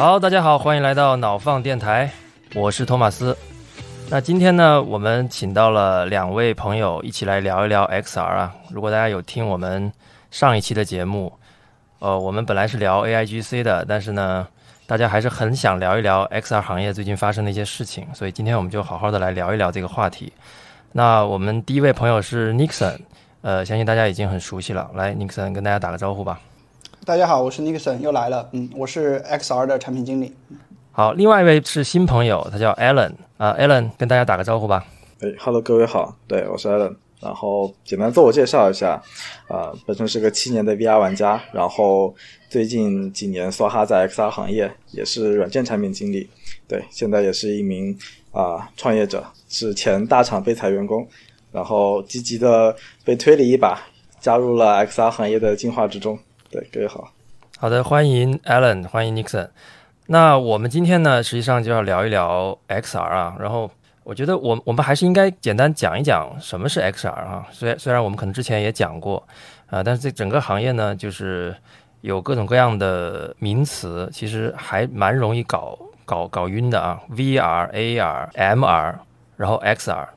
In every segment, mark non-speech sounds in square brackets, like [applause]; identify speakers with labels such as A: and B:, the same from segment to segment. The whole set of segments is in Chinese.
A: 好，大家好，欢迎来到脑放电台，我是托马斯。那今天呢，我们请到了两位朋友一起来聊一聊 XR 啊。如果大家有听我们上一期的节目，呃，我们本来是聊 AIGC 的，但是呢，大家还是很想聊一聊 XR 行业最近发生的一些事情，所以今天我们就好好的来聊一聊这个话题。那我们第一位朋友是 Nixon，呃，相信大家已经很熟悉了。来，Nixon 跟大家打个招呼吧。
B: 大家好，我是 Nixon，又来了。嗯，我是 XR 的产品经理。
A: 好，另外一位是新朋友，他叫 Alan 啊，Alan 跟大家打个招呼吧。
C: 哎，Hello，各位好，对我是 Alan。然后简单自我介绍一下，啊，本身是个七年的 VR 玩家，然后最近几年梭哈在 XR 行业也是软件产品经理，对，现在也是一名啊创业者，是前大厂被裁员工，然后积极的被推了一把，加入了 XR 行业的进化之中。对，各位好，
A: 好的，欢迎 Alan，欢迎 Nixon。那我们今天呢，实际上就要聊一聊 XR 啊，然后。我觉得我我们还是应该简单讲一讲什么是 XR 啊。虽然虽然我们可能之前也讲过啊，但是这整个行业呢，就是有各种各样的名词，其实还蛮容易搞搞搞晕的啊。VR、AR、MR，然后 XR。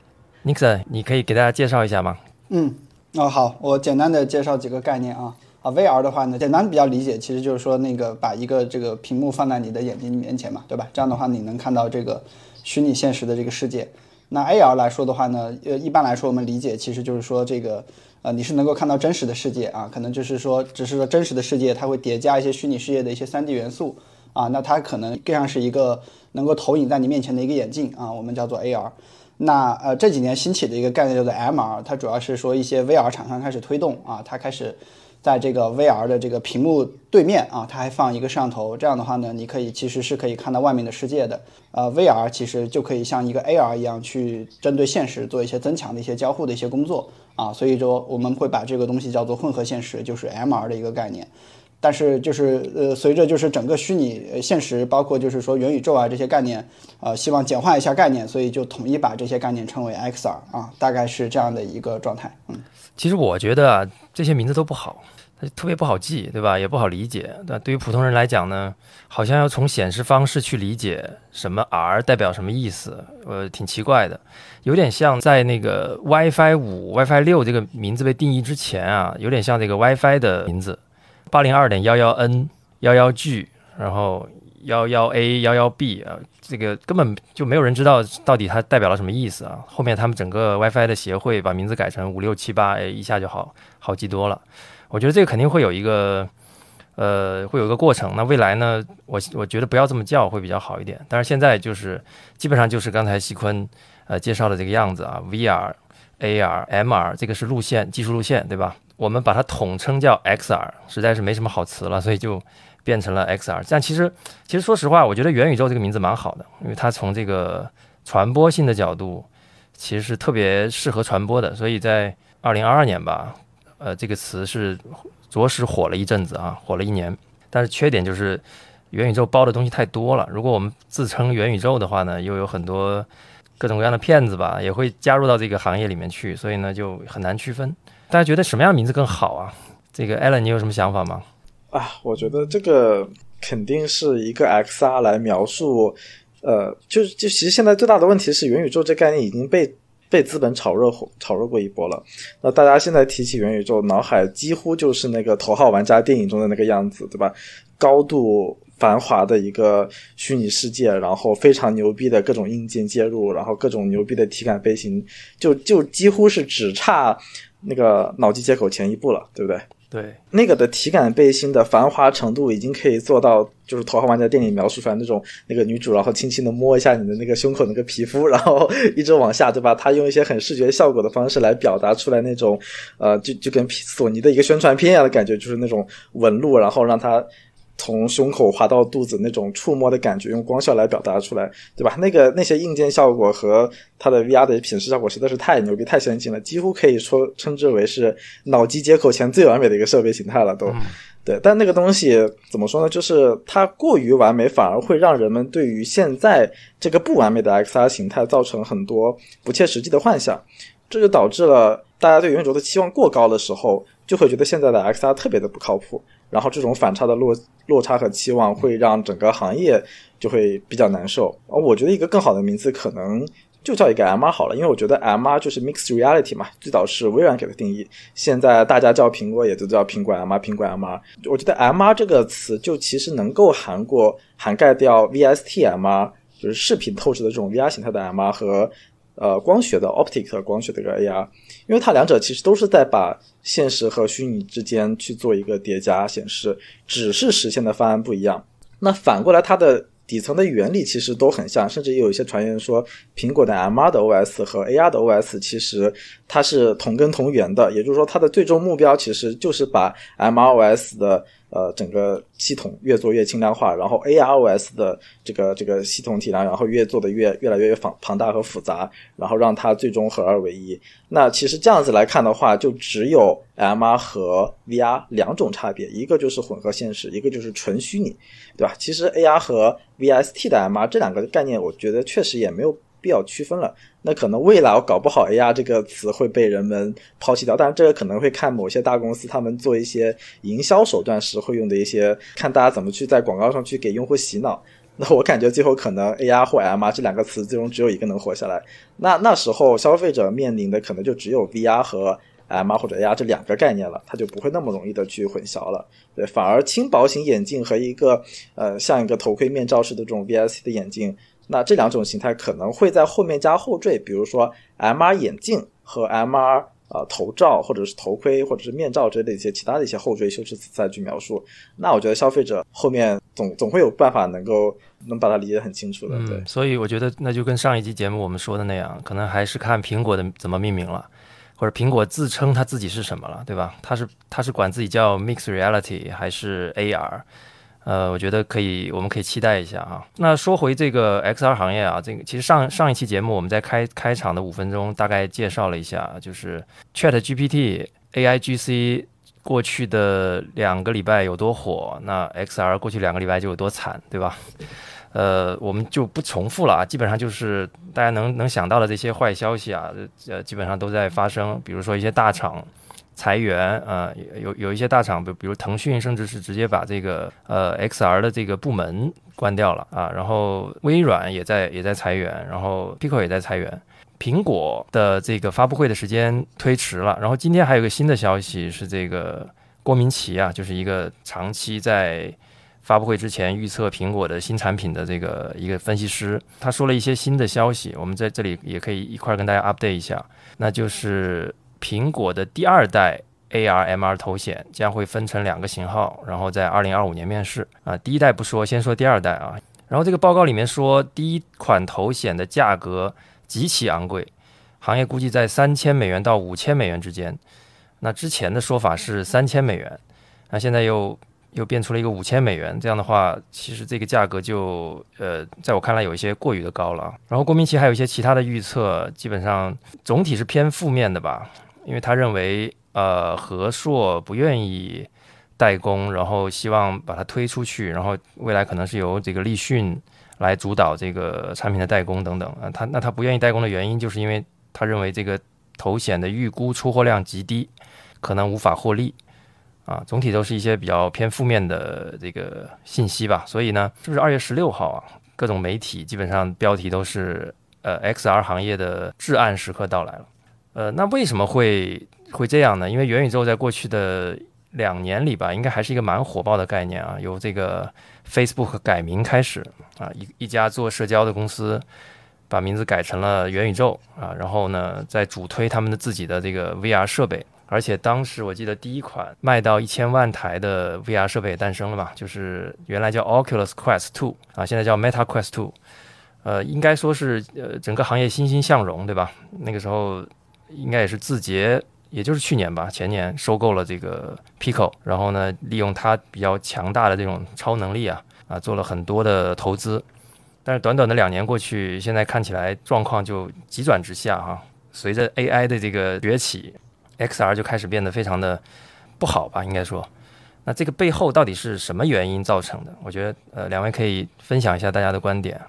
A: Nixon，你可以给大家介绍一下吗？
B: 嗯，哦好，我简单的介绍几个概念啊。啊，VR 的话呢，简单比较理解，其实就是说那个把一个这个屏幕放在你的眼睛面前嘛，对吧？这样的话你能看到这个。虚拟现实的这个世界，那 AR 来说的话呢，呃，一般来说我们理解其实就是说这个，呃，你是能够看到真实的世界啊，可能就是说，只是说真实的世界它会叠加一些虚拟世界的一些 3D 元素啊，那它可能更像是一个能够投影在你面前的一个眼镜啊，我们叫做 AR。那呃这几年兴起的一个概念叫做 MR，它主要是说一些 VR 厂商开始推动啊，它开始。在这个 VR 的这个屏幕对面啊，它还放一个摄像头，这样的话呢，你可以其实是可以看到外面的世界的。呃，VR 其实就可以像一个 AR 一样去针对现实做一些增强的一些交互的一些工作啊，所以说我们会把这个东西叫做混合现实，就是 MR 的一个概念。但是就是呃，随着就是整个虚拟现实，包括就是说元宇宙啊这些概念，呃，希望简化一下概念，所以就统一把这些概念称为 XR 啊，大概是这样的一个状态。嗯，
A: 其实我觉得啊，这些名字都不好。它特别不好记，对吧？也不好理解。那对于普通人来讲呢，好像要从显示方式去理解什么 R 代表什么意思，呃，挺奇怪的。有点像在那个 WiFi 五、WiFi 六这个名字被定义之前啊，有点像这个 WiFi 的名字，八零二点幺幺 N、幺幺 G，然后幺幺 A、幺幺 B 啊，这个根本就没有人知道到底它代表了什么意思啊。后面他们整个 WiFi 的协会把名字改成五六七八，哎，一下就好好记多了。我觉得这个肯定会有一个，呃，会有一个过程。那未来呢？我我觉得不要这么叫会比较好一点。但是现在就是基本上就是刚才西坤呃介绍的这个样子啊，VR、AR、MR 这个是路线技术路线，对吧？我们把它统称叫 XR，实在是没什么好词了，所以就变成了 XR。但其实其实说实话，我觉得元宇宙这个名字蛮好的，因为它从这个传播性的角度其实是特别适合传播的。所以在二零二二年吧。呃，这个词是着实火了一阵子啊，火了一年。但是缺点就是元宇宙包的东西太多了。如果我们自称元宇宙的话呢，又有很多各种各样的骗子吧，也会加入到这个行业里面去，所以呢就很难区分。大家觉得什么样的名字更好啊？这个 Allen，你有什么想法吗？
C: 啊，我觉得这个肯定是一个 XR 来描述。呃，就就其实现在最大的问题是元宇宙这概念已经被。被资本炒热炒热过一波了，那大家现在提起元宇宙，脑海几乎就是那个《头号玩家》电影中的那个样子，对吧？高度繁华的一个虚拟世界，然后非常牛逼的各种硬件接入，然后各种牛逼的体感飞行，就就几乎是只差那个脑机接口前一步了，对不对？
A: 对，
C: 那个的体感背心的繁华程度已经可以做到，就是《头号玩家》电影描述出来那种那个女主，然后轻轻的摸一下你的那个胸口那个皮肤，然后一直往下，对吧？她用一些很视觉效果的方式来表达出来那种，呃，就就跟索尼的一个宣传片一样的感觉，就是那种纹路，然后让它。从胸口滑到肚子那种触摸的感觉，用光效来表达出来，对吧？那个那些硬件效果和它的 VR 的品质效果实在是太牛逼、太先进了，几乎可以说称之为是脑机接口前最完美的一个设备形态了，都。对，但那个东西怎么说呢？就是它过于完美，反而会让人们对于现在这个不完美的 XR 形态造成很多不切实际的幻想。这就导致了大家对元宇宙的期望过高的时候，就会觉得现在的 XR 特别的不靠谱。然后这种反差的落落差和期望会让整个行业就会比较难受。而我觉得一个更好的名字可能就叫一个 MR 好了，因为我觉得 MR 就是 Mixed Reality 嘛，最早是微软给的定义，现在大家叫苹果也都叫苹果 MR，苹果 MR。我觉得 MR 这个词就其实能够涵过涵盖掉 VST MR，就是视频透视的这种 VR 形态的 MR 和呃光学的 Optic 光学的这个 AR，因为它两者其实都是在把现实和虚拟之间去做一个叠加显示，只是实现的方案不一样。那反过来，它的底层的原理其实都很像，甚至也有一些传言说，苹果的 MR 的 OS 和 AR 的 OS 其实它是同根同源的，也就是说，它的最终目标其实就是把 MROS 的呃整个系统越做越轻量化，然后 AROS 的这个这个系统体量，然后越做的越越来越庞庞大和复杂，然后让它最终合二为一。那其实这样子来看的话，就只有 MR 和 VR 两种差别，一个就是混合现实，一个就是纯虚拟，对吧？其实 AR 和 VST 的 MR 这两个概念，我觉得确实也没有必要区分了。那可能未来我搞不好 AR 这个词会被人们抛弃掉，但是这个可能会看某些大公司他们做一些营销手段时会用的一些，看大家怎么去在广告上去给用户洗脑。那我感觉最后可能 AR 或 MR 这两个词最终只有一个能活下来。那那时候消费者面临的可能就只有 VR 和 MR 或者 AR 这两个概念了，它就不会那么容易的去混淆了。对，反而轻薄型眼镜和一个呃像一个头盔面罩式的这种 VSC 的眼镜。那这两种形态可能会在后面加后缀，比如说 MR 眼镜和 MR 呃头罩，或者是头盔，或者是面罩之类的一些其他的一些后缀修饰词再去描述。那我觉得消费者后面总总会有办法能够能把它理解很清楚的。对，
A: 所以我觉得那就跟上一期节目我们说的那样，可能还是看苹果的怎么命名了，或者苹果自称它自己是什么了，对吧？它是它是管自己叫 Mixed Reality 还是 AR？呃，我觉得可以，我们可以期待一下啊。那说回这个 XR 行业啊，这个其实上上一期节目我们在开开场的五分钟大概介绍了一下，就是 Chat GPT、AIGC 过去的两个礼拜有多火，那 XR 过去两个礼拜就有多惨，对吧？呃，我们就不重复了啊，基本上就是大家能能想到的这些坏消息啊，呃，基本上都在发生，比如说一些大厂。裁员啊，有有一些大厂，比比如腾讯，甚至是直接把这个呃 XR 的这个部门关掉了啊。然后微软也在也在裁员，然后 Pico 也在裁员。苹果的这个发布会的时间推迟了。然后今天还有个新的消息是，这个郭明奇啊，就是一个长期在发布会之前预测苹果的新产品的这个一个分析师，他说了一些新的消息，我们在这里也可以一块儿跟大家 update 一下，那就是。苹果的第二代 AR MR 头显将会分成两个型号，然后在二零二五年面世啊。第一代不说，先说第二代啊。然后这个报告里面说，第一款头显的价格极其昂贵，行业估计在三千美元到五千美元之间。那之前的说法是三千美元，那现在又又变出了一个五千美元。这样的话，其实这个价格就呃，在我看来有一些过于的高了。然后郭明奇还有一些其他的预测，基本上总体是偏负面的吧。因为他认为，呃，和硕不愿意代工，然后希望把它推出去，然后未来可能是由这个立讯来主导这个产品的代工等等啊。他那他不愿意代工的原因，就是因为他认为这个头显的预估出货量极低，可能无法获利啊。总体都是一些比较偏负面的这个信息吧。所以呢，是不是二月十六号啊？各种媒体基本上标题都是呃，XR 行业的至暗时刻到来了。呃，那为什么会会这样呢？因为元宇宙在过去的两年里吧，应该还是一个蛮火爆的概念啊。由这个 Facebook 改名开始啊，一一家做社交的公司把名字改成了元宇宙啊，然后呢，在主推他们的自己的这个 VR 设备，而且当时我记得第一款卖到一千万台的 VR 设备诞生了嘛，就是原来叫 Oculus Quest Two 啊，现在叫 Meta Quest Two，呃，应该说是呃整个行业欣欣向荣，对吧？那个时候。应该也是字节，也就是去年吧，前年收购了这个 Pico，然后呢，利用它比较强大的这种超能力啊，啊，做了很多的投资。但是短短的两年过去，现在看起来状况就急转直下哈。随着 AI 的这个崛起，XR 就开始变得非常的不好吧，应该说。那这个背后到底是什么原因造成的？我觉得呃，两位可以分享一下大家的观点。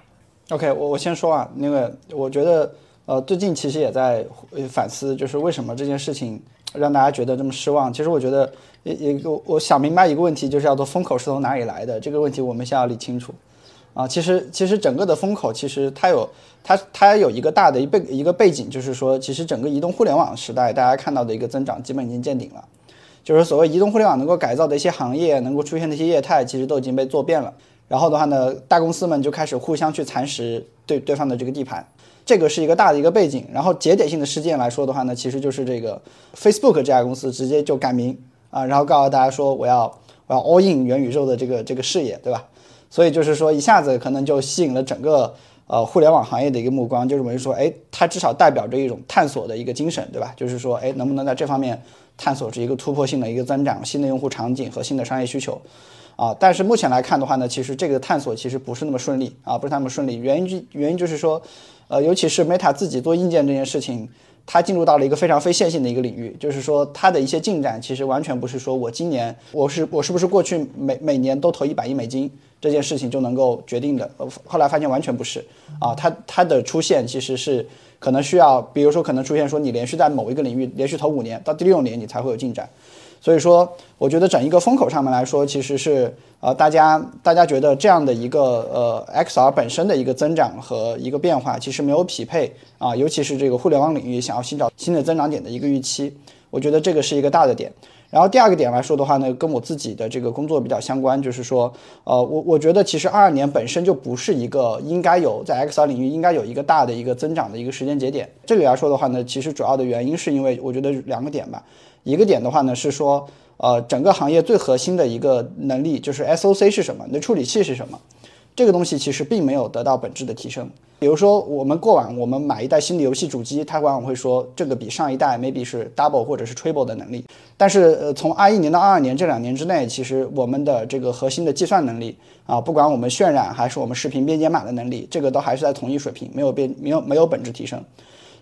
B: OK，我我先说啊，那个我觉得。呃，最近其实也在反思，就是为什么这件事情让大家觉得这么失望。其实我觉得也也我想明白一个问题，就是叫做风口是从哪里来的。这个问题我们先要理清楚。啊，其实其实整个的风口其实它有它它有一个大的一背一个背景，就是说其实整个移动互联网时代大家看到的一个增长基本已经见顶了，就是所谓移动互联网能够改造的一些行业，能够出现的一些业态，其实都已经被做遍了。然后的话呢，大公司们就开始互相去蚕食对对方的这个地盘，这个是一个大的一个背景。然后节点性的事件来说的话呢，其实就是这个 Facebook 这家公司直接就改名啊，然后告诉大家说我要我要 all in 元宇宙的这个这个事业，对吧？所以就是说，一下子可能就吸引了整个呃互联网行业的一个目光，就认为说，哎，它至少代表着一种探索的一个精神，对吧？就是说，哎，能不能在这方面探索出一个突破性的一个增长、新的用户场景和新的商业需求啊？但是目前来看的话呢，其实这个探索其实不是那么顺利啊，不是那么顺利。原因就原因就是说，呃，尤其是 Meta 自己做硬件这件事情，它进入到了一个非常非线性的一个领域，就是说它的一些进展其实完全不是说我今年我是我是不是过去每每年都投一百亿美金。这件事情就能够决定的，后来发现完全不是啊，它它的出现其实是可能需要，比如说可能出现说你连续在某一个领域连续投五年，到第六年你才会有进展，所以说我觉得整一个风口上面来说，其实是呃大家大家觉得这样的一个呃 XR 本身的一个增长和一个变化，其实没有匹配啊，尤其是这个互联网领域想要寻找新的增长点的一个预期，我觉得这个是一个大的点。然后第二个点来说的话呢，跟我自己的这个工作比较相关，就是说，呃，我我觉得其实二二年本身就不是一个应该有在 XR 领域应该有一个大的一个增长的一个时间节点。这里来说的话呢，其实主要的原因是因为我觉得两个点吧，一个点的话呢是说，呃，整个行业最核心的一个能力就是 SOC 是什么，你的处理器是什么，这个东西其实并没有得到本质的提升。比如说，我们过往我们买一代新的游戏主机，它往往会说这个比上一代 maybe 是 double 或者是 triple 的能力。但是，呃，从二一年到二二年这两年之内，其实我们的这个核心的计算能力啊，不管我们渲染还是我们视频编解码的能力，这个都还是在同一水平，没有变，没有没有本质提升。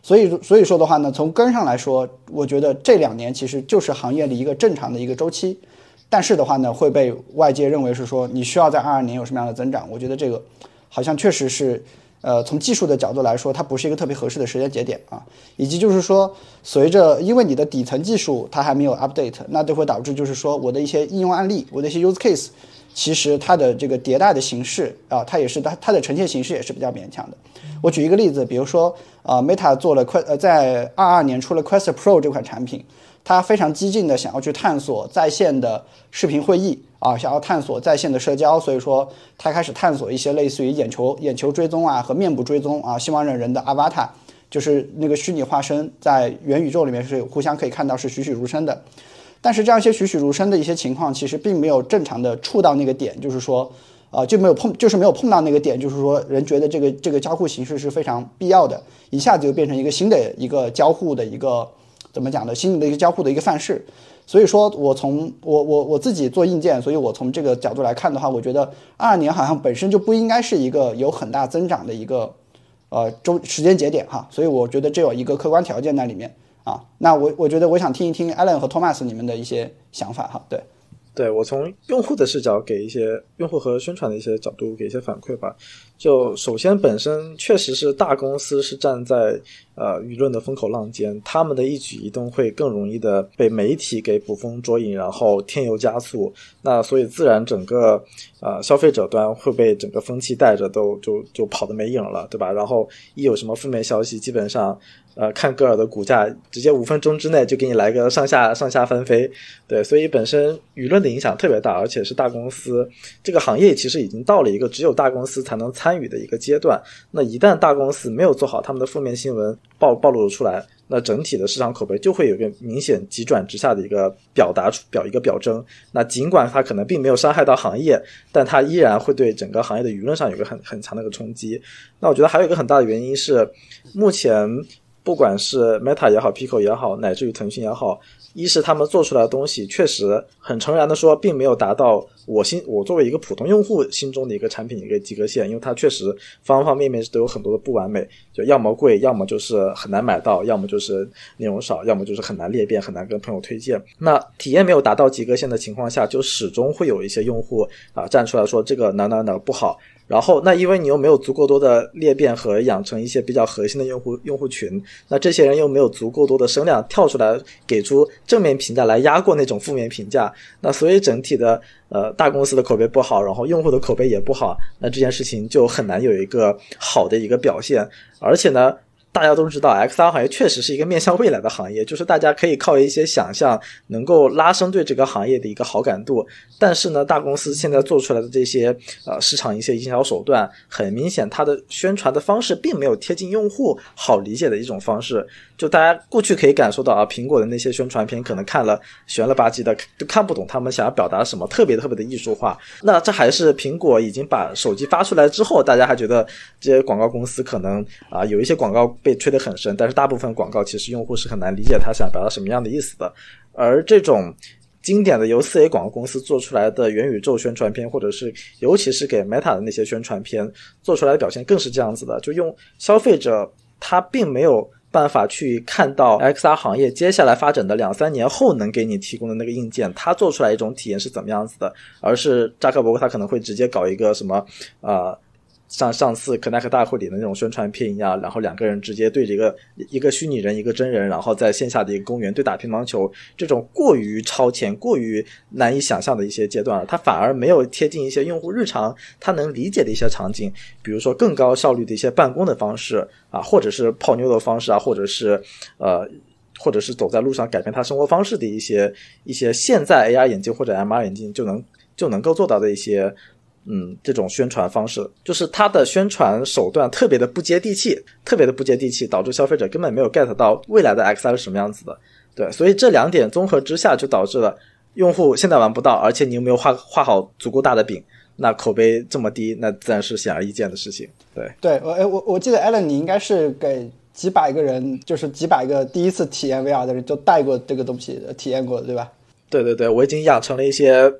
B: 所以，所以说的话呢，从根上来说，我觉得这两年其实就是行业的一个正常的一个周期。但是的话呢，会被外界认为是说你需要在二二年有什么样的增长？我觉得这个好像确实是。呃，从技术的角度来说，它不是一个特别合适的时间节点啊，以及就是说，随着因为你的底层技术它还没有 update，那就会导致就是说，我的一些应用案例，我的一些 use case，其实它的这个迭代的形式啊，它也是它它的呈现形式也是比较勉强的。我举一个例子，比如说，呃，Meta 做了 Quest，呃，在二二年出了 Quest Pro 这款产品。他非常激进的想要去探索在线的视频会议啊，想要探索在线的社交，所以说他开始探索一些类似于眼球眼球追踪啊和面部追踪啊，希望让人的 avatar 就是那个虚拟化身在元宇宙里面是互相可以看到是栩栩如生的。但是这样一些栩栩如生的一些情况，其实并没有正常的触到那个点，就是说，啊，就没有碰，就是没有碰到那个点，就是说人觉得这个这个交互形式是非常必要的，一下子就变成一个新的一个交互的一个。怎么讲呢？新的一个交互的一个范式，所以说我从我我我自己做硬件，所以我从这个角度来看的话，我觉得二二年好像本身就不应该是一个有很大增长的一个呃周时间节点哈，所以我觉得这有一个客观条件在里面啊。那我我觉得我想听一听 Allen 和 Thomas 你们的一些想法哈，对。
C: 对我从用户的视角给一些用户和宣传的一些角度给一些反馈吧。就首先本身确实是大公司是站在呃舆论的风口浪尖，他们的一举一动会更容易的被媒体给捕风捉影，然后添油加醋。那所以自然整个呃消费者端会被整个风气带着，都就就跑的没影了，对吧？然后一有什么负面消息，基本上。呃，看歌尔的股价，直接五分钟之内就给你来个上下上下翻飞，对，所以本身舆论的影响特别大，而且是大公司这个行业其实已经到了一个只有大公司才能参参与的一个阶段。那一旦大公司没有做好他们的负面新闻暴暴露了出来，那整体的市场口碑就会有一个明显急转直下的一个表达出表一个表征。那尽管它可能并没有伤害到行业，但它依然会对整个行业的舆论上有个很很强的一个冲击。那我觉得还有一个很大的原因是目前。不管是 Meta 也好，Pico 也好，乃至于腾讯也好，一是他们做出来的东西确实很诚然的说，并没有达到我心我作为一个普通用户心中的一个产品一个及格线，因为它确实方方面面都有很多的不完美，就要么贵，要么就是很难买到，要么就是内容少，要么就是很难裂变，很难跟朋友推荐。那体验没有达到及格线的情况下，就始终会有一些用户啊站出来说这个哪哪哪不好。然后，那因为你又没有足够多的裂变和养成一些比较核心的用户用户群，那这些人又没有足够多的声量跳出来给出正面评价来压过那种负面评价，那所以整体的呃大公司的口碑不好，然后用户的口碑也不好，那这件事情就很难有一个好的一个表现，而且呢。大家都知道，XR 行业确实是一个面向未来的行业，就是大家可以靠一些想象，能够拉升对这个行业的一个好感度。但是呢，大公司现在做出来的这些呃市场一些营销手段，很明显它的宣传的方式并没有贴近用户好理解的一种方式。就大家过去可以感受到啊，苹果的那些宣传片可能看了悬了吧唧的，就看不懂他们想要表达什么，特别特别的艺术化。那这还是苹果已经把手机发出来之后，大家还觉得这些广告公司可能啊有一些广告。被吹得很深，但是大部分广告其实用户是很难理解他想表达什么样的意思的。而这种经典的由四 A 广告公司做出来的元宇宙宣传片，或者是尤其是给 Meta 的那些宣传片做出来的表现，更是这样子的。就用消费者他并没有办法去看到 XR 行业接下来发展的两三年后能给你提供的那个硬件，他做出来一种体验是怎么样子的，而是扎克伯格他可能会直接搞一个什么啊。像上次 Connect 大会里的那种宣传片一样，然后两个人直接对着一个一个虚拟人，一个真人，然后在线下的一个公园对打乒乓球，这种过于超前、过于难以想象的一些阶段了，它反而没有贴近一些用户日常他能理解的一些场景，比如说更高效率的一些办公的方式啊，或者是泡妞的方式啊，或者是呃，或者是走在路上改变他生活方式的一些一些现在 AR 眼镜或者 MR 眼镜就能就能够做到的一些。嗯，这种宣传方式就是它的宣传手段特别的不接地气，特别的不接地气，导致消费者根本没有 get 到未来的 XR 是什么样子的。对，所以这两点综合之下，就导致了用户现在玩不到，而且你又没有画画好足够大的饼，那口碑这么低，那自然是显而易见的事情。对，
B: 对我哎我我记得 Allen，你应该是给几百个人，就是几百个第一次体验 VR 的人，就带过这个东西体验过，对吧？
C: 对对对，我已经养成了一些。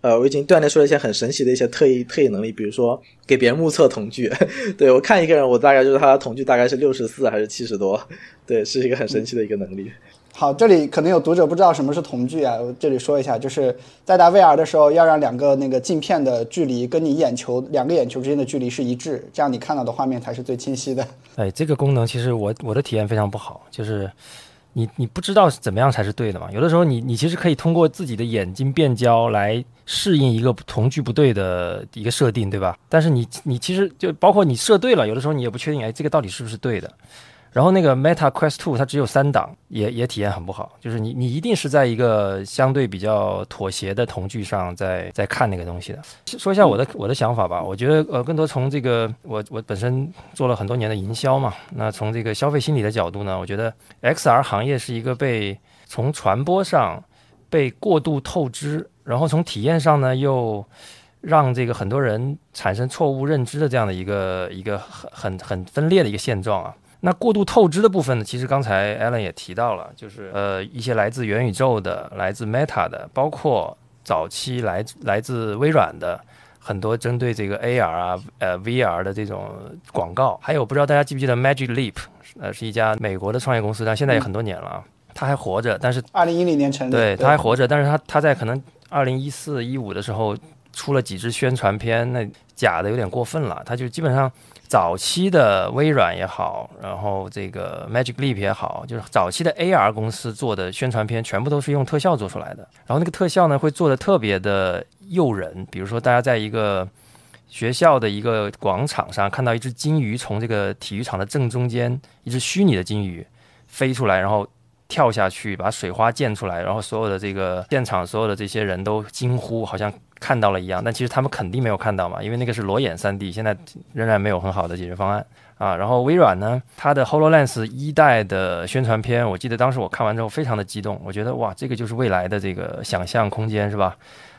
C: 呃，我已经锻炼出了一些很神奇的一些特异特异能力，比如说给别人目测瞳距。[laughs] 对我看一个人，我大概就是他的瞳距大概是六十四还是七十多，[laughs] 对，是一个很神奇的一个能力。
B: 好，这里可能有读者不知道什么是瞳距啊，我这里说一下，就是在打 VR 的时候，要让两个那个镜片的距离跟你眼球两个眼球之间的距离是一致，这样你看到的画面才是最清晰的。
A: 哎，这个功能其实我我的体验非常不好，就是。你你不知道怎么样才是对的嘛？有的时候你你其实可以通过自己的眼睛变焦来适应一个同距不对的一个设定，对吧？但是你你其实就包括你设对了，有的时候你也不确定，哎，这个到底是不是对的？然后那个 Meta Quest Two 它只有三档，也也体验很不好。就是你你一定是在一个相对比较妥协的同距上在在看那个东西的。说一下我的我的想法吧。我觉得呃，更多从这个我我本身做了很多年的营销嘛，那从这个消费心理的角度呢，我觉得 XR 行业是一个被从传播上被过度透支，然后从体验上呢又让这个很多人产生错误认知的这样的一个一个很很很分裂的一个现状啊。那过度透支的部分呢？其实刚才 Alan 也提到了，就是呃一些来自元宇宙的、来自 Meta 的，包括早期来来自微软的很多针对这个 AR 啊、呃 VR 的这种广告，还有不知道大家记不记得 Magic Leap，呃是一家美国的创业公司，但现在也很多年了啊，他还活着，但是
B: 二零一零年成立，
A: 对他还活着，但是他他在可能二零一四一五的时候出了几支宣传片，那假的有点过分了，他就基本上。早期的微软也好，然后这个 Magic Leap 也好，就是早期的 AR 公司做的宣传片，全部都是用特效做出来的。然后那个特效呢，会做的特别的诱人。比如说，大家在一个学校的一个广场上看到一只金鱼从这个体育场的正中间，一只虚拟的金鱼飞出来，然后跳下去把水花溅出来，然后所有的这个现场所有的这些人都惊呼，好像。看到了一样，但其实他们肯定没有看到嘛，因为那个是裸眼 3D，现在仍然没有很好的解决方案啊。然后微软呢，它的 Hololens 一代的宣传片，我记得当时我看完之后非常的激动，我觉得哇，这个就是未来的这个想象空间是吧？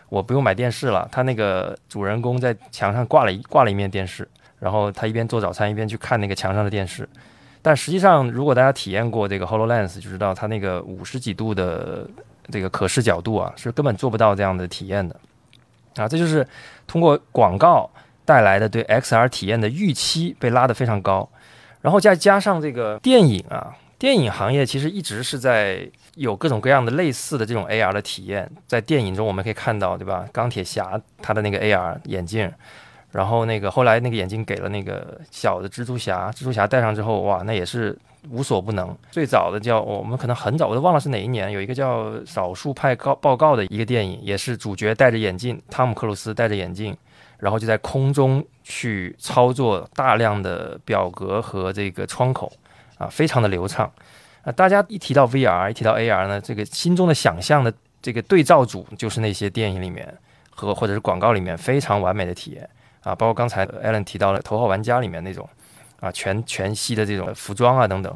A: 我不用买电视了，他那个主人公在墙上挂了一挂了一面电视，然后他一边做早餐一边去看那个墙上的电视。但实际上，如果大家体验过这个 Hololens，就知道它那个五十几度的这个可视角度啊，是根本做不到这样的体验的。啊，这就是通过广告带来的对 XR 体验的预期被拉得非常高，然后再加上这个电影啊，电影行业其实一直是在有各种各样的类似的这种 AR 的体验，在电影中我们可以看到，对吧？钢铁侠他的那个 AR 眼镜，然后那个后来那个眼镜给了那个小的蜘蛛侠，蜘蛛侠戴上之后，哇，那也是无所不能。最早的叫我们可能很早我都忘了是哪一年，有一个叫《少数派告报告》的一个电影，也是主角戴着眼镜，汤姆克鲁斯戴着眼镜，然后就在空中去操作大量的表格和这个窗口，啊，非常的流畅。啊，大家一提到 VR，一提到 AR 呢，这个心中的想象的这个对照组就是那些电影里面和或者是广告里面非常完美的体验啊，包括刚才 Alan 提到了《头号玩家》里面那种啊全全息的这种服装啊等等，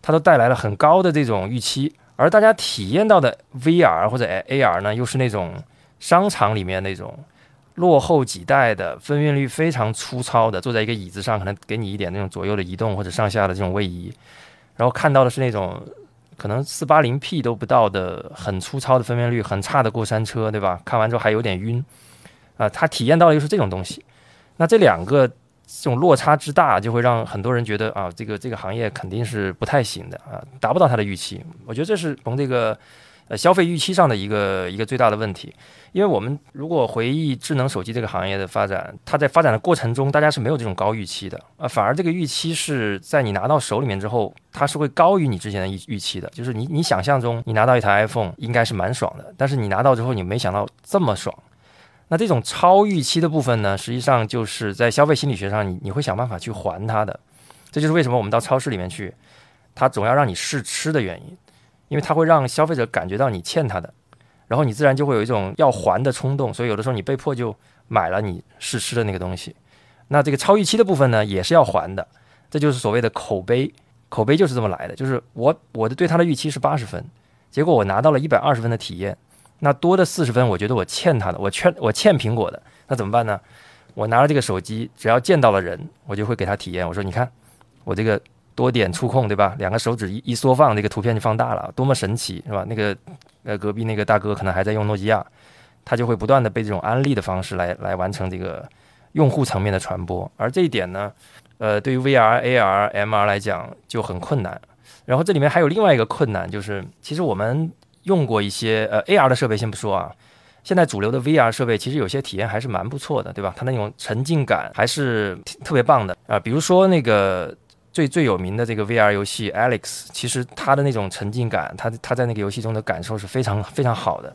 A: 它都带来了很高的这种预期，而大家体验到的 VR 或者 AR 呢，又是那种商场里面那种落后几代的分辨率非常粗糙的，坐在一个椅子上，可能给你一点那种左右的移动或者上下的这种位移。然后看到的是那种可能四八零 P 都不到的很粗糙的分辨率，很差的过山车，对吧？看完之后还有点晕，啊，他体验到的又是这种东西。那这两个这种落差之大，就会让很多人觉得啊，这个这个行业肯定是不太行的啊，达不到他的预期。我觉得这是从这个。呃，消费预期上的一个一个最大的问题，因为我们如果回忆智能手机这个行业的发展，它在发展的过程中，大家是没有这种高预期的啊，反而这个预期是在你拿到手里面之后，它是会高于你之前的预预期的，就是你你想象中你拿到一台 iPhone 应该是蛮爽的，但是你拿到之后你没想到这么爽，那这种超预期的部分呢，实际上就是在消费心理学上，你你会想办法去还它的，这就是为什么我们到超市里面去，它总要让你试吃的原因。因为它会让消费者感觉到你欠他的，然后你自然就会有一种要还的冲动，所以有的时候你被迫就买了你试吃的那个东西。那这个超预期的部分呢，也是要还的，这就是所谓的口碑。口碑就是这么来的，就是我我的对它的预期是八十分，结果我拿到了一百二十分的体验，那多的四十分，我觉得我欠他的，我欠我欠苹果的，那怎么办呢？我拿了这个手机，只要见到了人，我就会给他体验，我说你看我这个。多点触控，对吧？两个手指一一缩放，这个图片就放大了，多么神奇，是吧？那个呃，隔壁那个大哥可能还在用诺基亚，他就会不断的被这种安利的方式来来完成这个用户层面的传播。而这一点呢，呃，对于 VR、AR、MR 来讲就很困难。然后这里面还有另外一个困难，就是其实我们用过一些呃 AR 的设备，先不说啊，现在主流的 VR 设备其实有些体验还是蛮不错的，对吧？它那种沉浸感还是特别棒的啊，比如说那个。最最有名的这个 VR 游戏 Alex，其实它的那种沉浸感，它它在那个游戏中的感受是非常非常好的。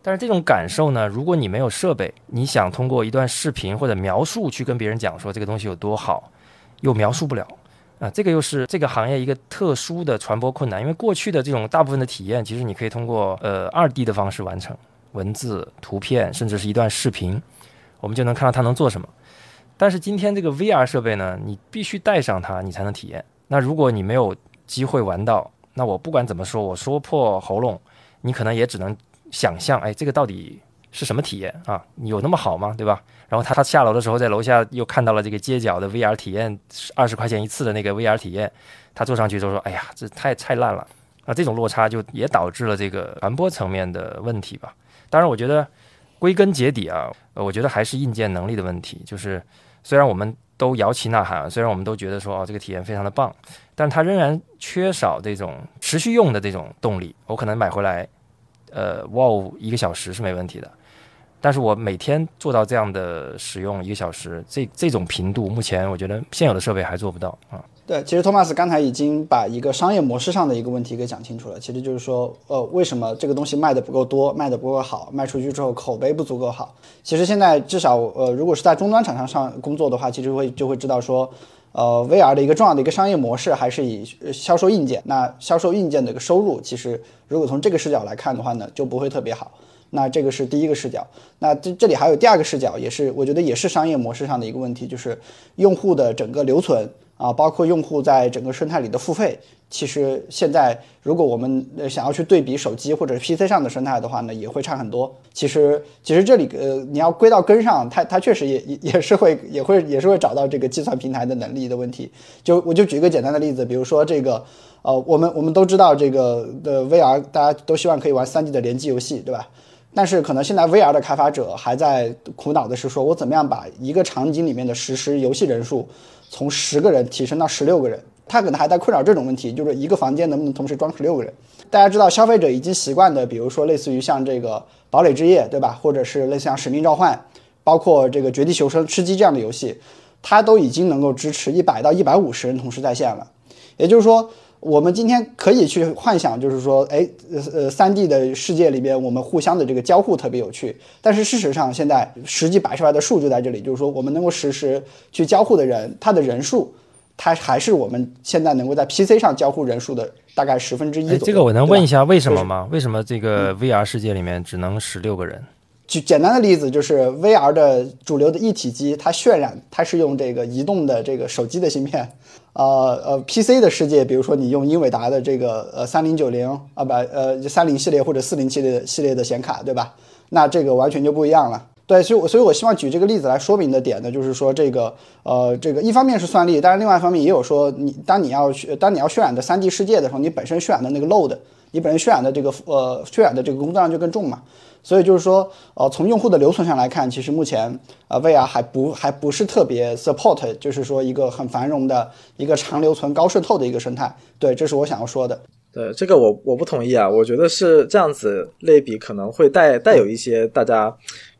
A: 但是这种感受呢，如果你没有设备，你想通过一段视频或者描述去跟别人讲说这个东西有多好，又描述不了啊。这个又是这个行业一个特殊的传播困难，因为过去的这种大部分的体验，其实你可以通过呃二 D 的方式完成，文字、图片，甚至是一段视频，我们就能看到它能做什么。但是今天这个 VR 设备呢，你必须带上它，你才能体验。那如果你没有机会玩到，那我不管怎么说，我说破喉咙，你可能也只能想象，哎，这个到底是什么体验啊？有那么好吗？对吧？然后他他下楼的时候，在楼下又看到了这个街角的 VR 体验，二十块钱一次的那个 VR 体验，他坐上去就说，哎呀，这太太烂了。啊，这种落差就也导致了这个传播层面的问题吧。当然，我觉得归根结底啊，我觉得还是硬件能力的问题，就是。虽然我们都摇旗呐喊，虽然我们都觉得说哦这个体验非常的棒，但它仍然缺少这种持续用的这种动力。我可能买回来，呃，哇，一个小时是没问题的，但是我每天做到这样的使用一个小时，这这种频度，目前我觉得现有的设备还做不到啊。
B: 对，其实托马斯刚才已经把一个商业模式上的一个问题给讲清楚了。其实就是说，呃，为什么这个东西卖的不够多，卖的不够好，卖出去之后口碑不足够好。其实现在至少，呃，如果是在终端厂商上工作的话，其实会就会知道说，呃，VR 的一个重要的一个商业模式还是以销售硬件。那销售硬件的一个收入，其实如果从这个视角来看的话呢，就不会特别好。那这个是第一个视角。那这这里还有第二个视角，也是我觉得也是商业模式上的一个问题，就是用户的整个留存。啊，包括用户在整个生态里的付费，其实现在如果我们想要去对比手机或者 PC 上的生态的话呢，也会差很多。其实，其实这里呃，你要归到根上，它它确实也也也是会也会也是会找到这个计算平台的能力的问题。就我就举一个简单的例子，比如说这个呃，我们我们都知道这个的 VR，大家都希望可以玩 3D 的联机游戏，对吧？但是可能现在 VR 的开发者还在苦恼的是，说我怎么样把一个场景里面的实时游戏人数。从十个人提升到十六个人，他可能还在困扰这种问题，就是一个房间能不能同时装十六个人？大家知道，消费者已经习惯的，比如说类似于像这个堡垒之夜，对吧？或者是类似像使命召唤包括这个《绝地求生》、吃鸡这样的游戏，它都已经能够支持一百到一百五十人同时在线了。也就是说，我们今天可以去幻想，就是说，哎，呃呃，三 D 的世界里边，我们互相的这个交互特别有趣。但是事实上，现在实际摆出来的数据在这里，就是说，我们能够实时去交互的人，他的人数，他还是我们现在能够在 PC 上交互人数的大概十分之一左右。
A: 这个我能问一下，为什么
B: 就是
A: 吗？为什么这个 VR 世界里面只能十六个人？
B: 举简单的例子就是 VR 的主流的一体机，它渲染它是用这个移动的这个手机的芯片，呃呃 PC 的世界，比如说你用英伟达的这个呃三零九零啊不呃三零系列或者四零系列系列的显卡，对吧？那这个完全就不一样了。对，所以我所以我希望举这个例子来说明的点呢，就是说这个呃这个一方面是算力，但是另外一方面也有说你当你要去当你要渲染的三 D 世界的时候，你本身渲染的那个 load，你本身渲染的这个呃渲染的这个工作量就更重嘛。所以就是说，呃，从用户的留存上来看，其实目前呃 VR 还不还不是特别 support，就是说一个很繁荣的一个长留存、高渗透的一个生态。对，这是我想要说的。
C: 对这个我我不同意啊，我觉得是这样子类比可能会带带有一些大家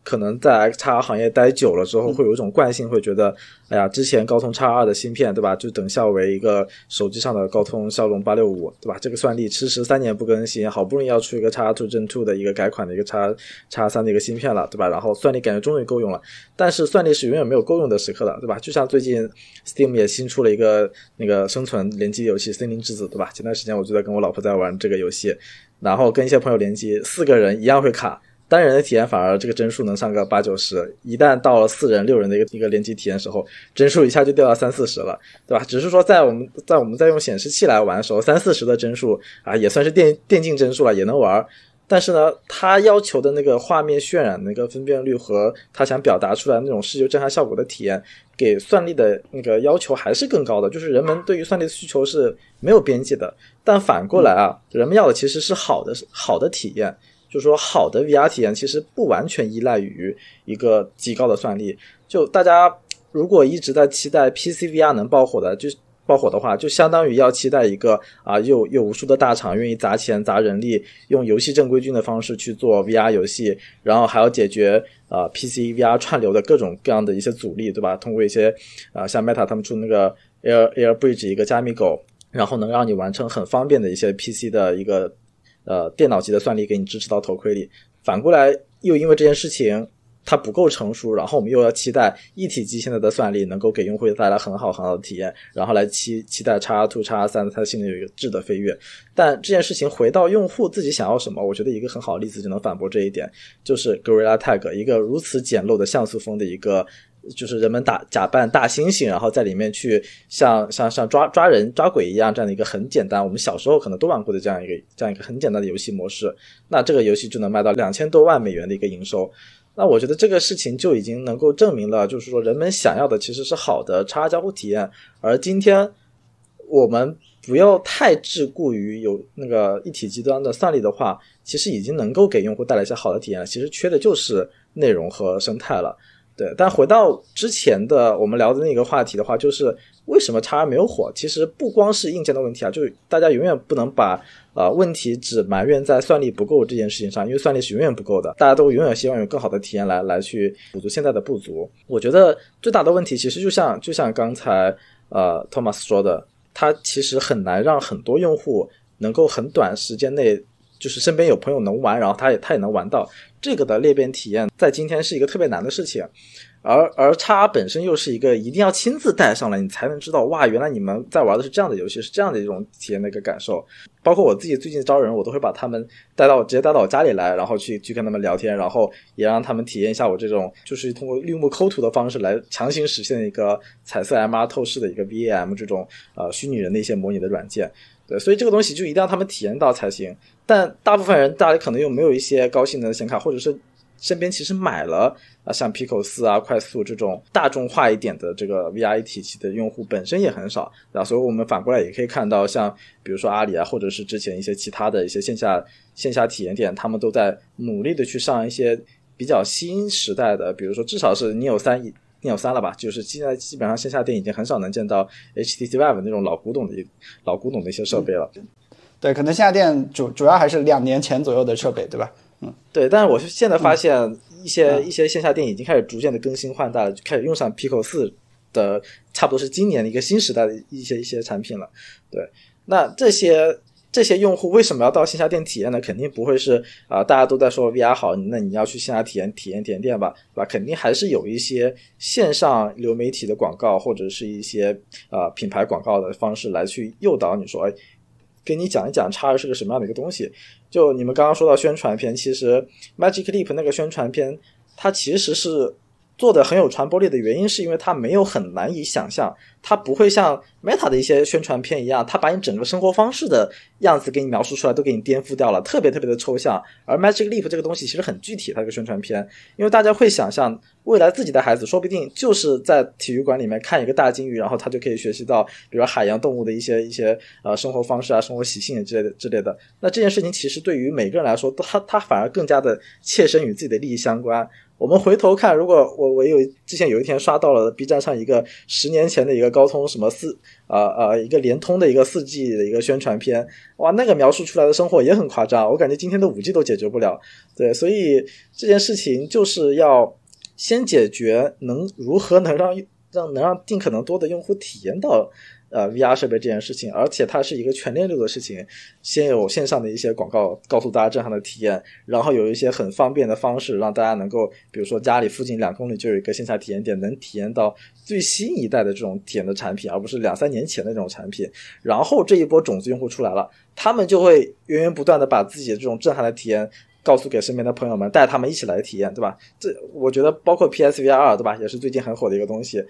C: 可能在 XR 行业待久了之后会有一种惯性，会觉得哎呀，之前高通 X 二的芯片对吧，就等效为一个手机上的高通骁龙八六五对吧？这个算力迟迟三年不更新，好不容易要出一个 X Two Gen Two 的一个改款的一个 X X 三的一个芯片了对吧？然后算力感觉终于够用了，但是算力是永远没有够用的时刻的对吧？就像最近 Steam 也新出了一个那个生存联机游戏《森林之子》对吧？前段时间我就在跟我老婆在玩这个游戏，然后跟一些朋友联机，四个人一样会卡。单人的体验反而这个帧数能上个八九十，一旦到了四人、六人的一个一个联机体验时候，帧数一下就掉到三四十了，对吧？只是说在我们在我们在用显示器来玩的时候，三四十的帧数啊也算是电电竞帧数了，也能玩。但是呢，它要求的那个画面渲染那个分辨率和它想表达出来那种视觉震撼效果的体验，给算力的那个要求还是更高的。就是人们对于算力的需求是没有边际的。但反过来啊，人们要的其实是好的好的体验。就是说，好的 VR 体验其实不完全依赖于一个极高的算力。就大家如果一直在期待 PC VR 能爆火的，就爆火的话，就相当于要期待一个啊，有有无数的大厂愿意砸钱砸人力，用游戏正规军的方式去做 VR 游戏，然后还要解决啊 PC VR 串流的各种各样的一些阻力，对吧？通过一些啊，像 Meta 他们出那个 Air Air Bridge 一个加密狗，然后能让你完成很方便的一些 PC 的一个。呃，电脑级的算力给你支持到头盔里，反过来又因为这件事情它不够成熟，然后我们又要期待一体机现在的算力能够给用户带来很好很好的体验，然后来期期待叉 two 叉三它的性能有一个质的飞跃。但这件事情回到用户自己想要什么，我觉得一个很好的例子就能反驳这一点，就是 Gorilla Tag 一个如此简陋的像素风的一个。就是人们打假扮大猩猩，然后在里面去像像像抓抓人抓鬼一样这样的一个很简单，我们小时候可能都玩过的这样一个这样一个很简单的游戏模式，那这个游戏就能卖到两千多万美元的一个营收。那我觉得这个事情就已经能够证明了，就是说人们想要的其实是好的叉交互体验，而今天我们不要太桎梏于有那个一体极端的算力的话，其实已经能够给用户带来一些好的体验了。其实缺的就是内容和生态了。对，但回到之前的我们聊的那个话题的话，就是为什么叉二没有火？其实不光是硬件的问题啊，就大家永远不能把呃问题只埋怨在算力不够这件事情上，因为算力是永远不够的，大家都永远希望有更好的体验来来去补足现在的不足。我觉得最大的问题其实就像就像刚才呃 Thomas 说的，它其实很难让很多用户能够很短时间内。就是身边有朋友能玩，然后他也他也能玩到这个的裂变体验，在今天是一个特别难的事情，而而叉本身又是一个一定要亲自带上来，你才能知道哇，原来你们在玩的是这样的游戏，是这样的一种体验的一个感受。包括我自己最近招人，我都会把他们带到直接带到我家里来，然后去去跟他们聊天，然后也让他们体验一下我这种就是通过绿幕抠图的方式来强行实现一个彩色 MR 透视的一个 VAM 这种呃虚拟人的一些模拟的软件。对，所以这个东西就一定要他们体验到才行。但大部分人，大家可能又没有一些高性能的显卡，或者是身边其实买了啊，像 Pico 四啊、快速这种大众化一点的这个 VR 一体系的用户本身也很少，对吧？所以我们反过来也可以看到，像比如说阿里啊，或者是之前一些其他的一些线下线下体验店，他们都在努力的去上一些比较新时代的，比如说至少是你有三。你有三了吧？就是现在基本上线下店已经很少能见到 HTC Vive 那种老古董的、老古董的一些设备了。
B: 对，可能线下店主主要还是两年前左右的设备，对吧？嗯，
C: 对。但是我现在发现，一些一些线下店已经开始逐渐的更新换代了，就开始用上 Pico 四的，差不多是今年的一个新时代的一些一些产品了。对，那这些。这些用户为什么要到线下店体验呢？肯定不会是啊，大家都在说 VR 好，那你要去线下体验体验体验店吧，对吧？肯定还是有一些线上流媒体的广告或者是一些啊品牌广告的方式来去诱导你说，哎，给你讲一讲叉二是个什么样的一个东西。就你们刚刚说到宣传片，其实 Magic Leap 那个宣传片，它其实是做的很有传播力的原因，是因为它没有很难以想象。它不会像 Meta 的一些宣传片一样，它把你整个生活方式的样子给你描述出来，都给你颠覆掉了，特别特别的抽象。而 Magic Leap 这个东西其实很具体，它这个宣传片，因为大家会想象未来自己的孩子说不定就是在体育馆里面看一个大鲸鱼，然后他就可以学习到，比如海洋动物的一些一些呃生活方式啊、生活习性之类的之类的。那这件事情其实对于每个人来说，他他反而更加的切身与自己的利益相关。我们回头看，如果我我有之前有一天刷到了 B 站上一个十年前的一个高通什么四呃呃一个联通的一个四 G 的一个宣传片，哇，那个描述出来的生活也很夸张，我感觉今天的五 G 都解决不了。对，所以这件事情就是要先解决能如何能让让能让尽可能多的用户体验到。呃，VR 设备这件事情，而且它是一个全链路的事情。先有线上的一些广告告诉大家震撼的体验，然后有一些很方便的方式让大家能够，比如说家里附近两公里就有一个线下体验店，能体验到最新一代的这种体验的产品，而不是两三年前的这种产品。然后这一波种子用户出来了，他们就会源源不断的把自己的这种震撼的体验告诉给身边的朋友们，带他们一起来体验，对吧？这我觉得包括 PSVR 对吧，也是最近很火的一个东西。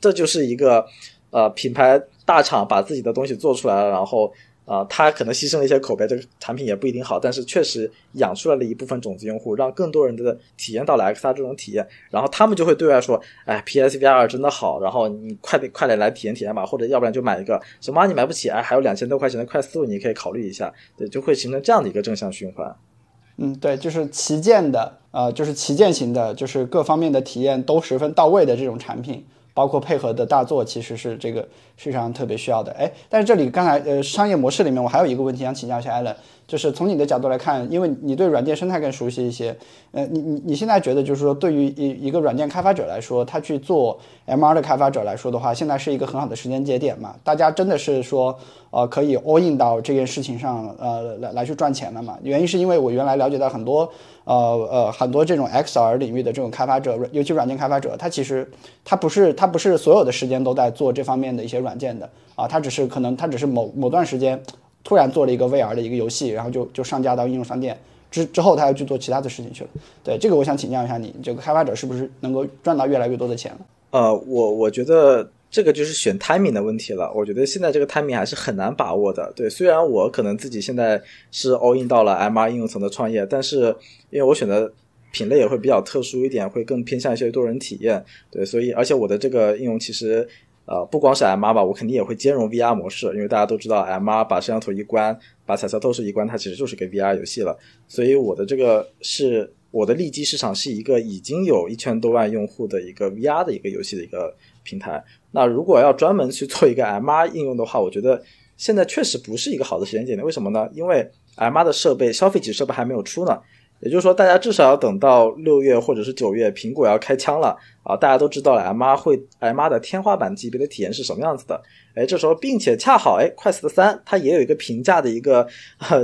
C: 这就是一个呃品牌。大厂把自己的东西做出来了，然后啊，他可能牺牲了一些口碑，这个产品也不一定好，但是确实养出来了一部分种子用户，让更多人的体验到了 XR 这种体验，然后他们就会对外说，哎，PSVR 真的好，然后你快点快点来体验体验吧，或者要不然就买一个，什么你买不起，哎，还有两千多块钱的快速，你可以考虑一下，对，就会形成这样的一个正向循环。
B: 嗯，对，就是旗舰的，呃，就是旗舰型的，就是各方面的体验都十分到位的这种产品。包括配合的大作，其实是这个市场特别需要的。哎，但是这里刚才呃商业模式里面，我还有一个问题想请教一下艾伦。就是从你的角度来看，因为你对软件生态更熟悉一些，呃，你你你现在觉得就是说，对于一一个软件开发者来说，他去做 MR 的开发者来说的话，现在是一个很好的时间节点嘛？大家真的是说，呃，可以 all in 到这件事情上，呃，来来去赚钱了嘛？原因是因为我原来了解到很多，呃呃，很多这种 XR 领域的这种开发者，尤其软件开发者，他其实他不是他不是所有的时间都在做这方面的一些软件的啊，他只是可能他只是某某段时间。突然做了一个 VR 的一个游戏，然后就就上架到应用商店之之后，他要去做其他的事情去了。对这个，我想请教一下你，这个开发者是不是能够赚到越来越多的钱了？
C: 呃，我我觉得这个就是选 timing 的问题了。我觉得现在这个 timing 还是很难把握的。对，虽然我可能自己现在是 all in 到了 MR 应用层的创业，但是因为我选的品类也会比较特殊一点，会更偏向一些多人体验。对，所以而且我的这个应用其实。呃，不光是 MR 吧，我肯定也会兼容 VR 模式，因为大家都知道，MR 把摄像头一关，把彩色透视一关，它其实就是个 VR 游戏了。所以我的这个是我的利基市场是一个已经有一千多万用户的一个 VR 的一个游戏的一个平台。那如果要专门去做一个 MR 应用的话，我觉得现在确实不是一个好的时间节点。为什么呢？因为 MR 的设备消费级设备还没有出呢。也就是说，大家至少要等到六月或者是九月，苹果要开枪了啊！大家都知道了，MR 会 MR 的天花板级别的体验是什么样子的？哎，这时候，并且恰好，哎，快四的三它也有一个平价的一个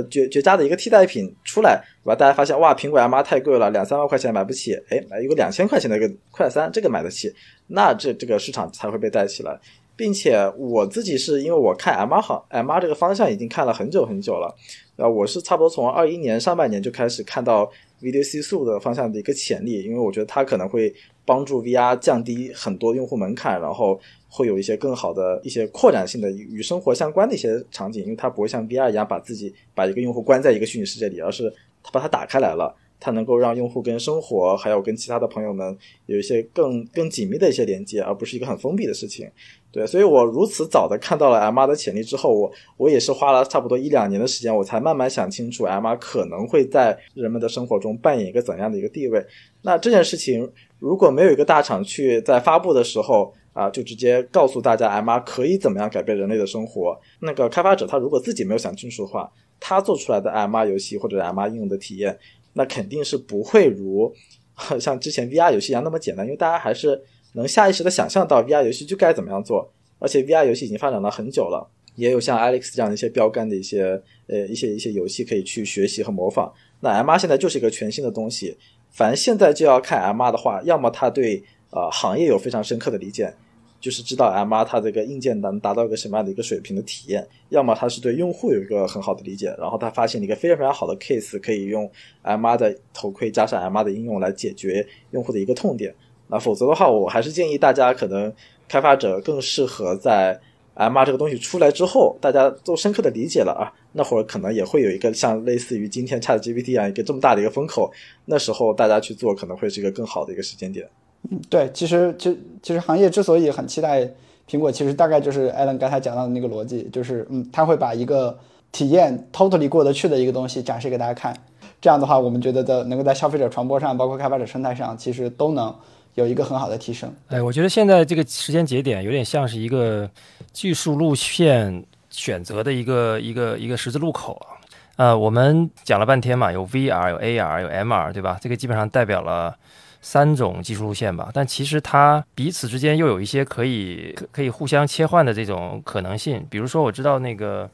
C: 绝绝佳的一个替代品出来，对吧？大家发现，哇，苹果 MR 太贵了，两三万块钱买不起，哎，买一个两千块钱的一个快三，这个买得起，那这这个市场才会被带起来。并且我自己是因为我看 MR 好，MR 这个方向已经看了很久很久了。啊，我是差不多从二一年上半年就开始看到 Video C 速的方向的一个潜力，因为我觉得它可能会帮助 VR 降低很多用户门槛，然后会有一些更好的一些扩展性的与生活相关的一些场景，因为它不会像 VR 一样把自己把一个用户关在一个虚拟世界里，而是它把它打开来了。它能够让用户跟生活还有跟其他的朋友们有一些更更紧密的一些连接，而不是一个很封闭的事情。对，所以我如此早的看到了 MR 的潜力之后，我我也是花了差不多一两年的时间，我才慢慢想清楚 MR 可能会在人们的生活中扮演一个怎样的一个地位。那这件事情如果没有一个大厂去在发布的时候啊，就直接告诉大家 MR 可以怎么样改变人类的生活，那个开发者他如果自己没有想清楚的话，他做出来的 MR 游戏或者 MR 应用的体验。那肯定是不会如 [laughs] 像之前 VR 游戏一样那么简单，因为大家还是能下意识的想象到 VR 游戏就该怎么样做，而且 VR 游戏已经发展了很久了，也有像 Alex 这样的一些标杆的一些呃一些一些游戏可以去学习和模仿。那 MR 现在就是一个全新的东西，反正现在就要看 MR 的话，要么他对呃行业有非常深刻的理解。就是知道 MR 它这个硬件能达到一个什么样的一个水平的体验，要么他是对用户有一个很好的理解，然后他发现了一个非常非常好的 case，可以用 MR 的头盔加上 MR 的应用来解决用户的一个痛点。那否则的话，我还是建议大家可能开发者更适合在 MR 这个东西出来之后，大家都深刻的理解了啊，那会儿可能也会有一个像类似于今天 ChatGPT 一样一个这么大的一个风口，那时候大家去做可能会是一个更好的一个时间点。
B: 嗯，对，其实，其其实行业之所以很期待苹果，其实大概就是 Alan 刚才讲到的那个逻辑，就是嗯，他会把一个体验 totally 过得去的一个东西展示给大家看，这样的话，我们觉得的能够在消费者传播上，包括开发者生态上，其实都能有一个很好的提升。
A: 哎，我觉得现在这个时间节点有点像是一个技术路线选择的一个一个一个十字路口啊。呃，我们讲了半天嘛，有 VR，有 AR，有 MR，对吧？这个基本上代表了。三种技术路线吧，但其实它彼此之间又有一些可以可以互相切换的这种可能性。比如说，我知道那个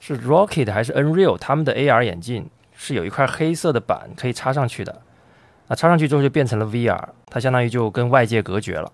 A: 是 Rocket 还是 Unreal 他们的 AR 眼镜是有一块黑色的板可以插上去的，啊插上去之后就变成了 VR，它相当于就跟外界隔绝了。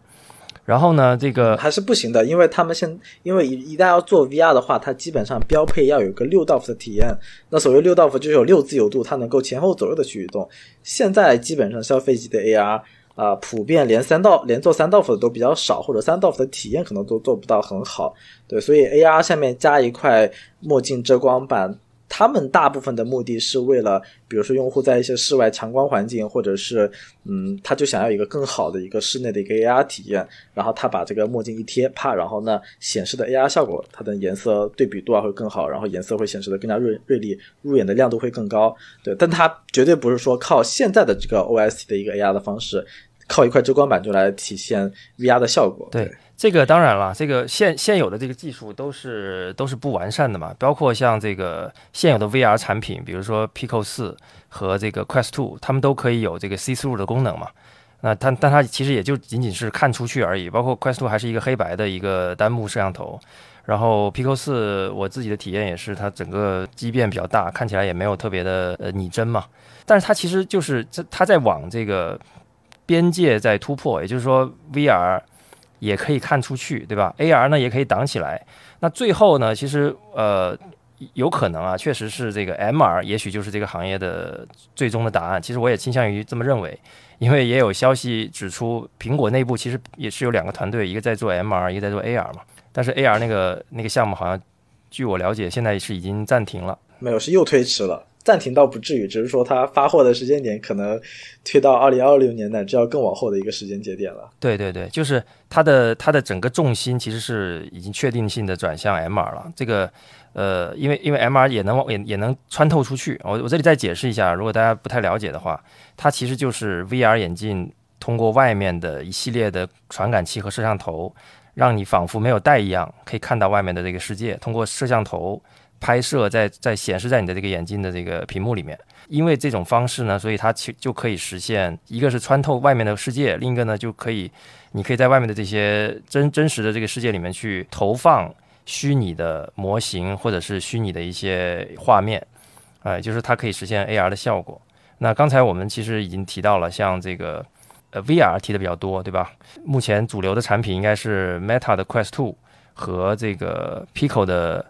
A: 然后呢，这个
C: 还是不行的，因为他们现因为一一旦要做 VR 的话，它基本上标配要有个六道夫的体验。那所谓六道夫就是有六自由度，它能够前后左右的去移动。现在基本上消费级的 AR 啊，普遍连三道连做三道夫的都比较少，或者三道夫的体验可能都做不到很好。对，所以 AR 下面加一块墨镜遮光板。他们大部分的目的是为了，比如说用户在一些室外强光环境，或者是，嗯，他就想要一个更好的一个室内的一个 AR 体验，然后他把这个墨镜一贴，啪，然后呢显示的 AR 效果，它的颜色对比度啊会更好，然后颜色会显示的更加锐锐利，入眼的亮度会更高。对，但它绝对不是说靠现在的这个 OS 的一个 AR 的方式，靠一块遮光板就来体现 VR 的效果。
A: 对。这个当然了，这个现现有的这个技术都是都是不完善的嘛，包括像这个现有的 VR 产品，比如说 Pico 四和这个 Quest Two，他们都可以有这个 See Through 的功能嘛。那它但它其实也就仅仅是看出去而已。包括 Quest Two 还是一个黑白的一个单目摄像头，然后 Pico 四我自己的体验也是，它整个畸变比较大，看起来也没有特别的呃拟真嘛。但是它其实就是这它在往这个边界在突破，也就是说 VR。也可以看出去，对吧？AR 呢也可以挡起来。那最后呢，其实呃有可能啊，确实是这个 MR，也许就是这个行业的最终的答案。其实我也倾向于这么认为，因为也有消息指出，苹果内部其实也是有两个团队，一个在做 MR，一个在做 AR 嘛。但是 AR 那个那个项目好像，据我了解，现在是已经暂停了。
C: 没有，是又推迟了。暂停倒不至于，只是说它发货的时间点可能推到二零二六年乃至要更往后的一个时间节点了。
A: 对对对，就是它的它的整个重心其实是已经确定性的转向 MR 了。这个呃，因为因为 MR 也能也也能穿透出去。我我这里再解释一下，如果大家不太了解的话，它其实就是 VR 眼镜通过外面的一系列的传感器和摄像头，让你仿佛没有戴一样，可以看到外面的这个世界。通过摄像头。拍摄在在显示在你的这个眼镜的这个屏幕里面，因为这种方式呢，所以它其就可以实现一个是穿透外面的世界，另一个呢就可以，你可以在外面的这些 [laughs] 真真实的这个世界里面去投放虚拟的模型或者是虚拟的一些画面，哎，就是它可以实现 AR 的效果。那刚才我们其实已经提到了，像这个呃 VR 提的比较多，对吧？目前主流的产品应该是 Meta 的 Quest Two 和这个 Pico 的。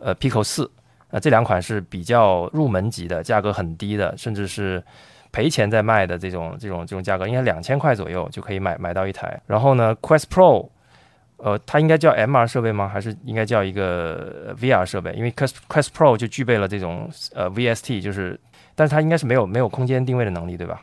A: 呃，Pico 四，呃，这两款是比较入门级的，价格很低的，甚至是赔钱在卖的这种这种这种价格，应该两千块左右就可以买买到一台。然后呢，Quest Pro，呃，它应该叫 MR 设备吗？还是应该叫一个 VR 设备？因为 Quest Quest Pro 就具备了这种呃 VST，就是，但是它应该是没有没有空间定位的能力，对吧？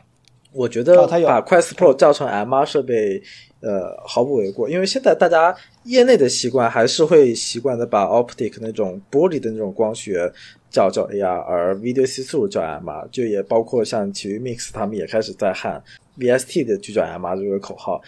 C: 我觉得把 Quest Pro 叫成 MR 设备。呃，毫不为过，因为现在大家业内的习惯还是会习惯的把 optic 那种玻璃的那种光学叫叫 AR，而 video see through 叫 MR，就也包括像体育 mix 他们也开始在喊 VST 的就叫 MR 这个口号。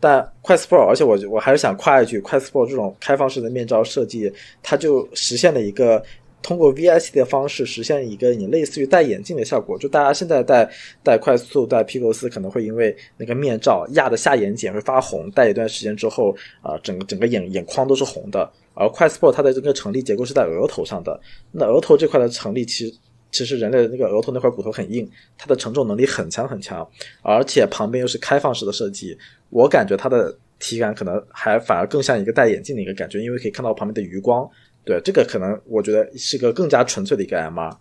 C: 但 Quest Pro，而且我我还是想夸一句，Quest Pro 这种开放式的面罩设计，它就实现了一个通过 VIC 的方式实现一个你类似于戴眼镜的效果。就大家现在戴戴快速戴 Pico 四，可能会因为那个面罩压的下眼睑会发红，戴一段时间之后啊，整个整个眼眼眶都是红的。而快 Sport 它的这个成立结构是在额头上的，那额头这块的成立其实。其实人类的那个额头那块骨头很硬，它的承重能力很强很强，而且旁边又是开放式的设计，我感觉它的体感可能还反而更像一个戴眼镜的一个感觉，因为可以看到旁边的余光。对，这个可能我觉得是个更加纯粹的一个 MR。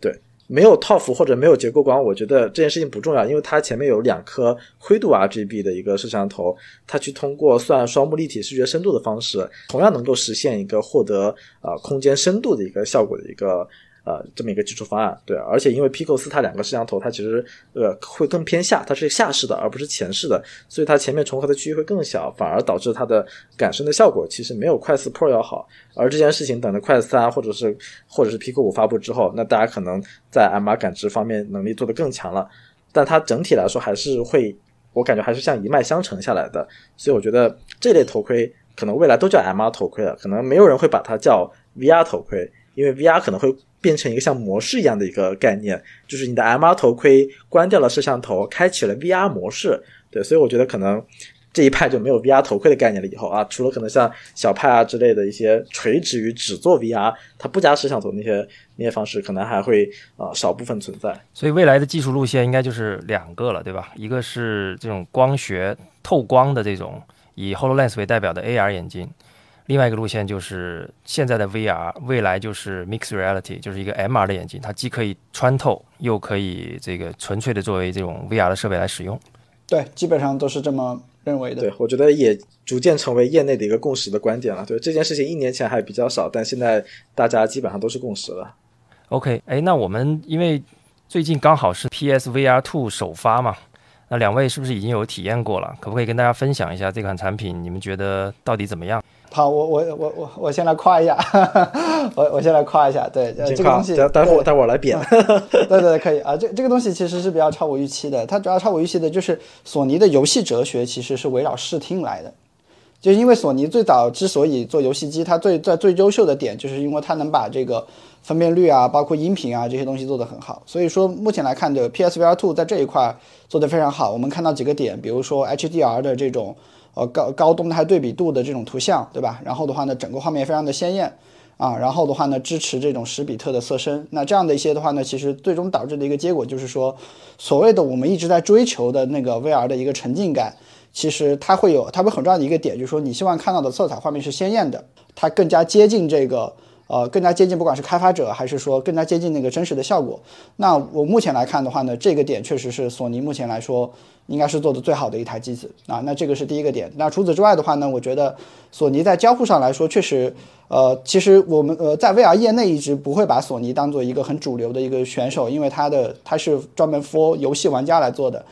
C: 对，没有套服或者没有结构光，我觉得这件事情不重要，因为它前面有两颗灰度 RGB 的一个摄像头，它去通过算双目立体视觉深度的方式，同样能够实现一个获得呃空间深度的一个效果的一个。呃，这么一个基础方案，对，而且因为 Pico 四它两个摄像头，它其实呃会更偏下，它是下视的，而不是前视的，所以它前面重合的区域会更小，反而导致它的感声的效果其实没有快四 Pro 要好。而这件事情等着快四三或者是或者是 Pico 五发布之后，那大家可能在 MR 感知方面能力做得更强了，但它整体来说还是会，我感觉还是像一脉相承下来的。所以我觉得这类头盔可能未来都叫 MR 头盔了，可能没有人会把它叫 VR 头盔，因为 VR 可能会。变成一个像模式一样的一个概念，就是你的 MR 头盔关掉了摄像头，开启了 VR 模式。对，所以我觉得可能这一派就没有 VR 头盔的概念了。以后啊，除了可能像小派啊之类的一些垂直于只做 VR，它不加摄像头那些那些方式，可能还会啊少部分存在。
A: 所以未来的技术路线应该就是两个了，对吧？一个是这种光学透光的这种以 Hololens 为代表的 AR 眼镜。另外一个路线就是现在的 VR，未来就是 Mixed Reality，就是一个 MR 的眼镜，它既可以穿透，又可以这个纯粹的作为这种 VR 的设备来使用。
B: 对，基本上都是这么认为的。
C: 对，我觉得也逐渐成为业内的一个共识的观点了。对这件事情，一年前还比较少，但现在大家基本上都是共识了。
A: OK，哎，那我们因为最近刚好是 PSVR Two 首发嘛，那两位是不是已经有体验过了？可不可以跟大家分享一下这款产品？你们觉得到底怎么样？
B: 好，我我我我我先来夸一下，我我先来夸一下，对，这个东西，
C: 待会儿待会儿来扁，[laughs]
B: 对对对，可以啊，这这个东西其实是比较超我预期的，它主要超我预期的就是索尼的游戏哲学其实是围绕视听来的，就是因为索尼最早之所以做游戏机，它最在最优秀的点就是因为它能把这个分辨率啊，包括音频啊这些东西做得很好，所以说目前来看的 PSVR Two 在这一块做得非常好，我们看到几个点，比如说 HDR 的这种。呃，高高动态对比度的这种图像，对吧？然后的话呢，整个画面非常的鲜艳啊。然后的话呢，支持这种十比特的色深。那这样的一些的话呢，其实最终导致的一个结果就是说，所谓的我们一直在追求的那个 VR 的一个沉浸感，其实它会有，它会很重要的一个点，就是说你希望看到的色彩画面是鲜艳的，它更加接近这个。呃，更加接近，不管是开发者还是说更加接近那个真实的效果。那我目前来看的话呢，这个点确实是索尼目前来说应该是做的最好的一台机子啊。那这个是第一个点。那除此之外的话呢，我觉得索尼在交互上来说，确实，呃，其实我们呃在 VR 业内一直不会把索尼当做一个很主流的一个选手，因为它的它是专门 for 游戏玩家来做的。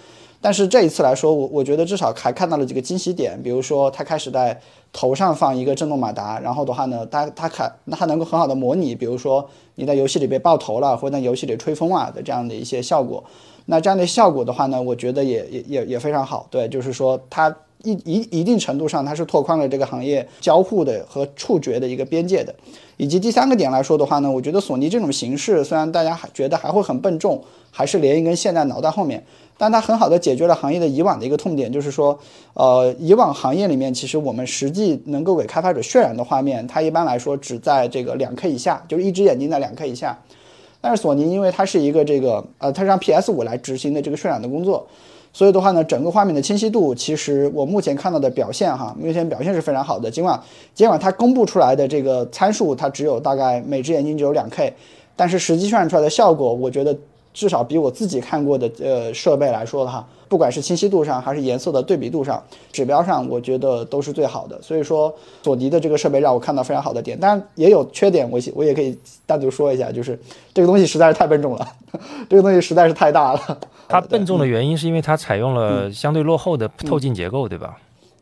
B: 但是这一次来说，我我觉得至少还看到了几个惊喜点，比如说它开始在头上放一个震动马达，然后的话呢，它它看那它能够很好的模拟，比如说你在游戏里被爆头了，或者在游戏里吹风啊的这样的一些效果。那这样的效果的话呢，我觉得也也也也非常好。对，就是说它一一一定程度上它是拓宽了这个行业交互的和触觉的一个边界的。以及第三个点来说的话呢，我觉得索尼这种形式虽然大家还觉得还会很笨重，还是连一根线在脑袋后面。但它很好的解决了行业的以往的一个痛点，就是说，呃，以往行业里面其实我们实际能够给开发者渲染的画面，它一般来说只在这个两 K 以下，就是一只眼睛在两 K 以下。但是索尼因为它是一个这个，呃，它让 PS 五来执行的这个渲染的工作，所以的话呢，整个画面的清晰度，其实我目前看到的表现哈，目前表现是非常好的。尽管尽管它公布出来的这个参数，它只有大概每只眼睛只有两 K，但是实际渲染出来的效果，我觉得。至少比我自己看过的呃设备来说的话，不管是清晰度上还是颜色的对比度上，指标上，我觉得都是最好的。所以说，索尼的这个设备让我看到非常好的点，当然也有缺点，我我也可以单独说一下，就是这个东西实在是太笨重了，[laughs] 这个东西实在是太大了。
A: 它笨重的原因是因为它采用了相对落后的透镜结构，对吧？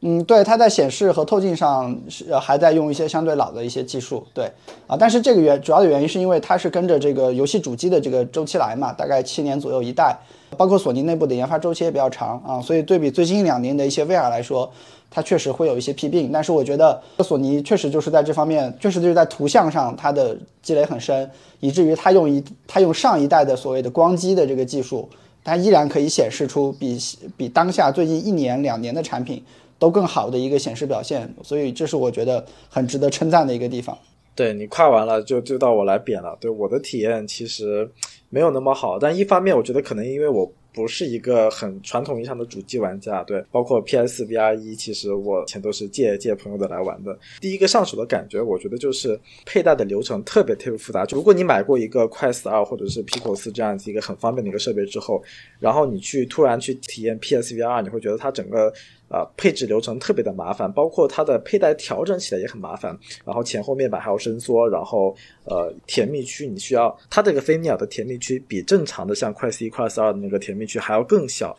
B: 嗯，对，它在显示和透镜上是还在用一些相对老的一些技术，对啊，但是这个原主要的原因是因为它是跟着这个游戏主机的这个周期来嘛，大概七年左右一代，包括索尼内部的研发周期也比较长啊，所以对比最近一两年的一些 VR 来说，它确实会有一些弊病。但是我觉得索尼确实就是在这方面，确实就是在图像上它的积累很深，以至于它用一它用上一代的所谓的光机的这个技术，它依然可以显示出比比当下最近一年两年的产品。都更好的一个显示表现，所以这是我觉得很值得称赞的一个地方。
C: 对你夸完了，就就到我来贬了。对我的体验其实没有那么好，但一方面我觉得可能因为我不是一个很传统意义上的主机玩家，对，包括 PS VR 一，其实我以前都是借借朋友的来玩的。第一个上手的感觉，我觉得就是佩戴的流程特别特别复杂。如果你买过一个快四二或者是 Pico 四这样子一个很方便的一个设备之后，然后你去突然去体验 PS VR，你会觉得它整个。呃，配置流程特别的麻烦，包括它的佩戴调整起来也很麻烦。然后前后面板还要伸缩，然后呃，甜蜜区你需要它这个飞鸟的甜蜜区比正常的像快 C、快 S 二的那个甜蜜区还要更小，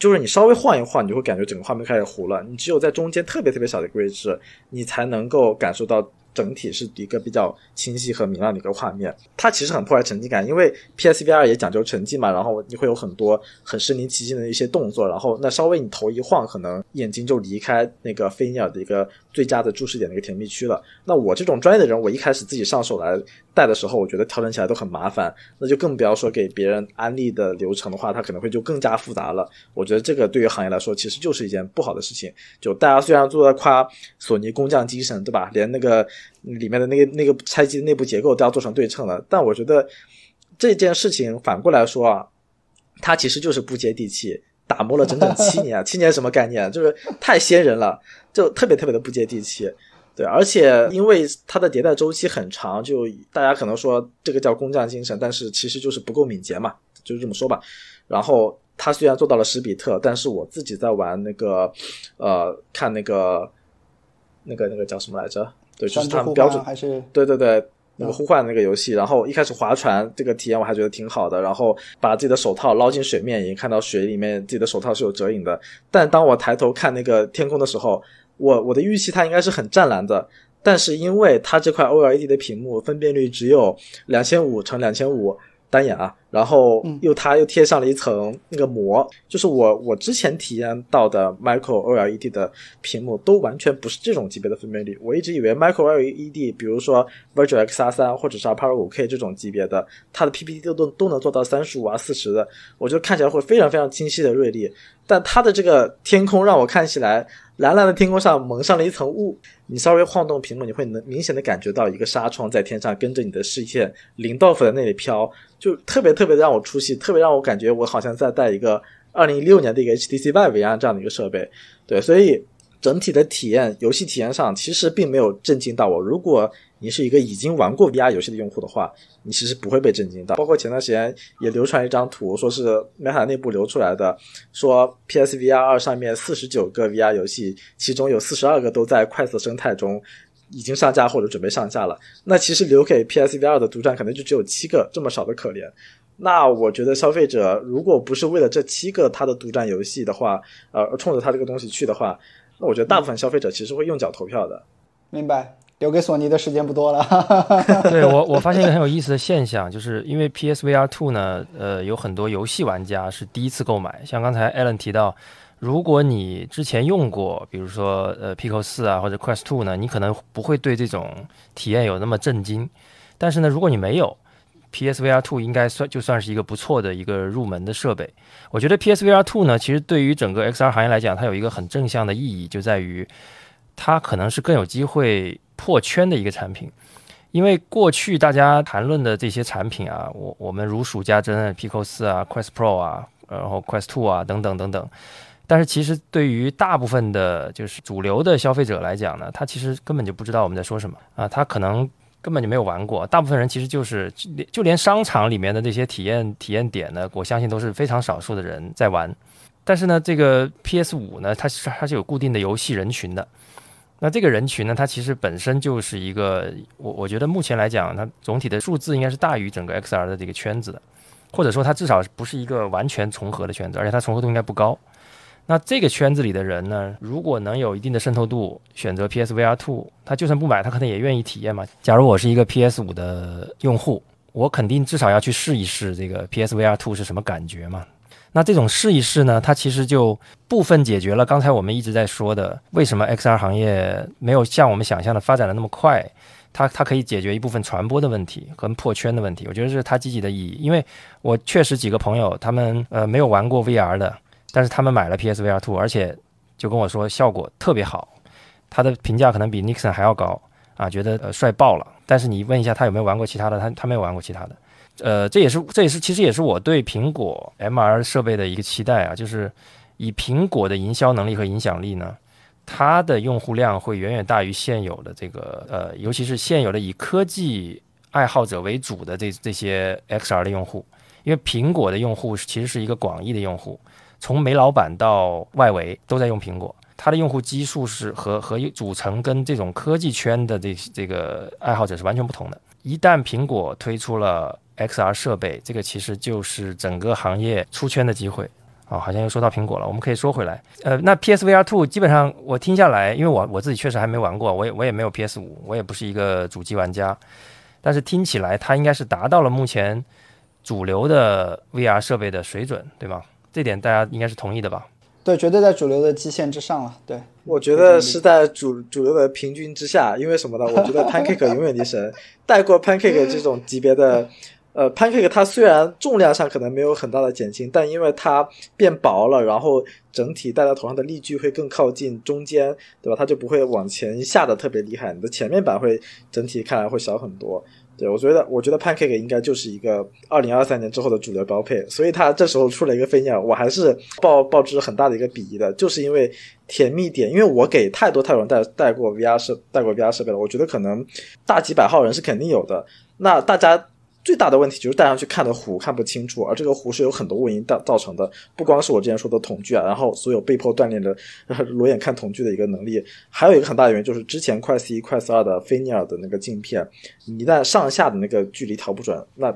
C: 就是你稍微晃一晃，你就会感觉整个画面开始糊了。你只有在中间特别特别小的一个位置，你才能够感受到。整体是一个比较清晰和明亮的一个画面，它其实很破坏沉浸感，因为 PSVR 也讲究沉浸嘛，然后你会有很多很身临其境的一些动作，然后那稍微你头一晃，可能眼睛就离开那个飞鸟的一个最佳的注视点的一个甜蜜区了。那我这种专业的人，我一开始自己上手来戴的时候，我觉得调整起来都很麻烦，那就更不要说给别人安利的流程的话，它可能会就更加复杂了。我觉得这个对于行业来说，其实就是一件不好的事情。就大家虽然都在夸索尼工匠精神，对吧？连那个。里面的那个那个拆机的内部结构都要做成对称的，但我觉得这件事情反过来说啊，它其实就是不接地气，打磨了整整七年，七年什么概念？就是太仙人了，就特别特别的不接地气。对，而且因为它的迭代周期很长，就大家可能说这个叫工匠精神，但是其实就是不够敏捷嘛，就是这么说吧。然后他虽然做到了十比特，但是我自己在玩那个呃，看那个那个那个叫什么来着？对，就是他们标准
B: 还是
C: 对对对，那个呼唤那个游戏，然后一开始划船这个体验我还觉得挺好的，然后把自己的手套捞进水面，已经看到水里面自己的手套是有折影的。但当我抬头看那个天空的时候，我我的预期它应该是很湛蓝的，但是因为它这块 OLED 的屏幕分辨率只有两千五乘两千五。单眼啊，然后又它又贴上了一层那个膜，就是我我之前体验到的 Micro OLED 的屏幕都完全不是这种级别的分辨率。我一直以为 Micro OLED，比如说 Virtual XR 三或者是 Apollo 五 K 这种级别的，它的 PPT 都都都能做到三十五啊四十的，我觉得看起来会非常非常清晰的锐利。但它的这个天空让我看起来。蓝蓝的天空上蒙上了一层雾，你稍微晃动屏幕，你会能明显的感觉到一个纱窗在天上跟着你的视线零到分在那里飘，就特别特别让我出戏，特别让我感觉我好像在带一个二零一六年的一个 HTC Vive 一样这样的一个设备，对，所以整体的体验，游戏体验上其实并没有震惊到我。如果你是一个已经玩过 VR 游戏的用户的话，你其实不会被震惊到。包括前段时间也流传一张图，说是 Meta 内部流出来的，说 PSVR 二上面四十九个 VR 游戏，其中有四十二个都在快色生态中已经上架或者准备上架了。那其实留给 PSVR 的独占可能就只有七个，这么少的可怜。那我觉得消费者如果不是为了这七个他的独占游戏的话，呃，冲着他这个东西去的话，那我觉得大部分消费者其实会用脚投票的。
B: 明白。留给索尼的时间不多了。[laughs]
A: 对我，我发现一个很有意思的现象，就是因为 PSVR Two 呢，呃，有很多游戏玩家是第一次购买。像刚才 Alan 提到，如果你之前用过，比如说呃 Pico 四啊或者 Quest Two 呢，你可能不会对这种体验有那么震惊。但是呢，如果你没有 PSVR Two，应该算就算是一个不错的一个入门的设备。我觉得 PSVR Two 呢，其实对于整个 XR 行业来讲，它有一个很正向的意义，就在于它可能是更有机会。破圈的一个产品，因为过去大家谈论的这些产品啊，我我们如数家珍啊，Pico 四啊，Quest Pro 啊，然后 Quest Two 啊，等等等等。但是其实对于大部分的，就是主流的消费者来讲呢，他其实根本就不知道我们在说什么啊，他可能根本就没有玩过。大部分人其实就是就连商场里面的那些体验体验点呢，我相信都是非常少数的人在玩。但是呢，这个 PS 五呢，它是它是有固定的游戏人群的。那这个人群呢，它其实本身就是一个，我我觉得目前来讲，它总体的数字应该是大于整个 XR 的这个圈子的，或者说它至少不是一个完全重合的圈子，而且它重合度应该不高。那这个圈子里的人呢，如果能有一定的渗透度，选择 PSVR Two，他就算不买，他可能也愿意体验嘛。假如我是一个 PS 五的用户，我肯定至少要去试一试这个 PSVR Two 是什么感觉嘛。那这种试一试呢，它其实就部分解决了刚才我们一直在说的，为什么 XR 行业没有像我们想象的发展的那么快。它它可以解决一部分传播的问题和破圈的问题，我觉得这是它积极的意义。因为我确实几个朋友，他们呃没有玩过 VR 的，但是他们买了 PSVR Two，而且就跟我说效果特别好，他的评价可能比 Nixon 还要高啊，觉得呃帅爆了。但是你问一下他有没有玩过其他的，他他没有玩过其他的。呃，这也是这也是其实也是我对苹果 MR 设备的一个期待啊，就是以苹果的营销能力和影响力呢。它的用户量会远远大于现有的这个呃，尤其是现有的以科技爱好者为主的这这些 XR 的用户，因为苹果的用户其实是一个广义的用户，从煤老板到外围都在用苹果，它的用户基数是和和组成跟这种科技圈的这这个爱好者是完全不同的。一旦苹果推出了 XR 设备，这个其实就是整个行业出圈的机会。哦，好像又说到苹果了，我们可以说回来。呃，那 PSVR Two 基本上我听下来，因为我我自己确实还没玩过，我也我也没有 PS 五，我也不是一个主机玩家，但是听起来它应该是达到了目前主流的 VR 设备的水准，对吗？这点大家应该是同意的吧？
B: 对，绝对在主流的基线之上了。对，
C: 我觉得是在主主流的平均之下，因为什么呢？我觉得 Pancake 永远的神，带过 Pancake 这种级别的。呃，Pancake 它虽然重量上可能没有很大的减轻，但因为它变薄了，然后整体戴在头上的力矩会更靠近中间，对吧？它就不会往前下的特别厉害，你的前面板会整体看来会小很多。对我觉得，我觉得 Pancake 应该就是一个二零二三年之后的主流标配，所以他这时候出了一个飞鸟，我还是抱抱之很大的一个鄙夷的，就是因为甜蜜点，因为我给太多太多人带带过 VR 设带过 VR 设备了，我觉得可能大几百号人是肯定有的，那大家。最大的问题就是戴上去看的糊看不清楚，而这个糊是有很多问题造造成的，不光是我之前说的瞳距啊，然后所有被迫锻炼的 [laughs] 裸眼看瞳距的一个能力，还有一个很大的原因就是之前快 u 一、快 u 二的菲涅尔的那个镜片，你一旦上下的那个距离调不准，那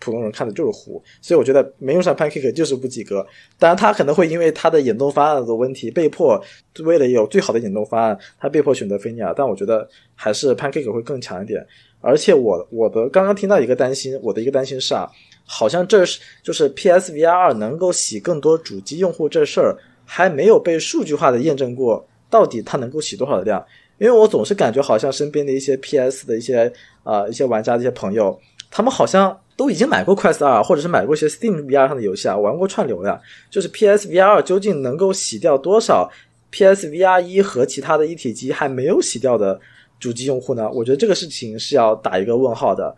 C: 普通人看的就是糊，所以我觉得没用上 Pancake 就是不及格。当然，他可能会因为他的眼动方案的问题，被迫为了有最好的眼动方案，他被迫选择菲涅尔，但我觉得还是 Pancake 会更强一点。而且我我的刚刚听到一个担心，我的一个担心是啊，好像这是就是 PSVR 二能够洗更多主机用户这事儿还没有被数据化的验证过，到底它能够洗多少的量？因为我总是感觉好像身边的一些 PS 的一些啊一些玩家的一些朋友，他们好像都已经买过 Quest 二，或者是买过一些 Steam VR 上的游戏啊，玩过串流呀。就是 PSVR 二究竟能够洗掉多少 PSVR 一和其他的一体机还没有洗掉的？主机用户呢？我觉得这个事情是要打一个问号的。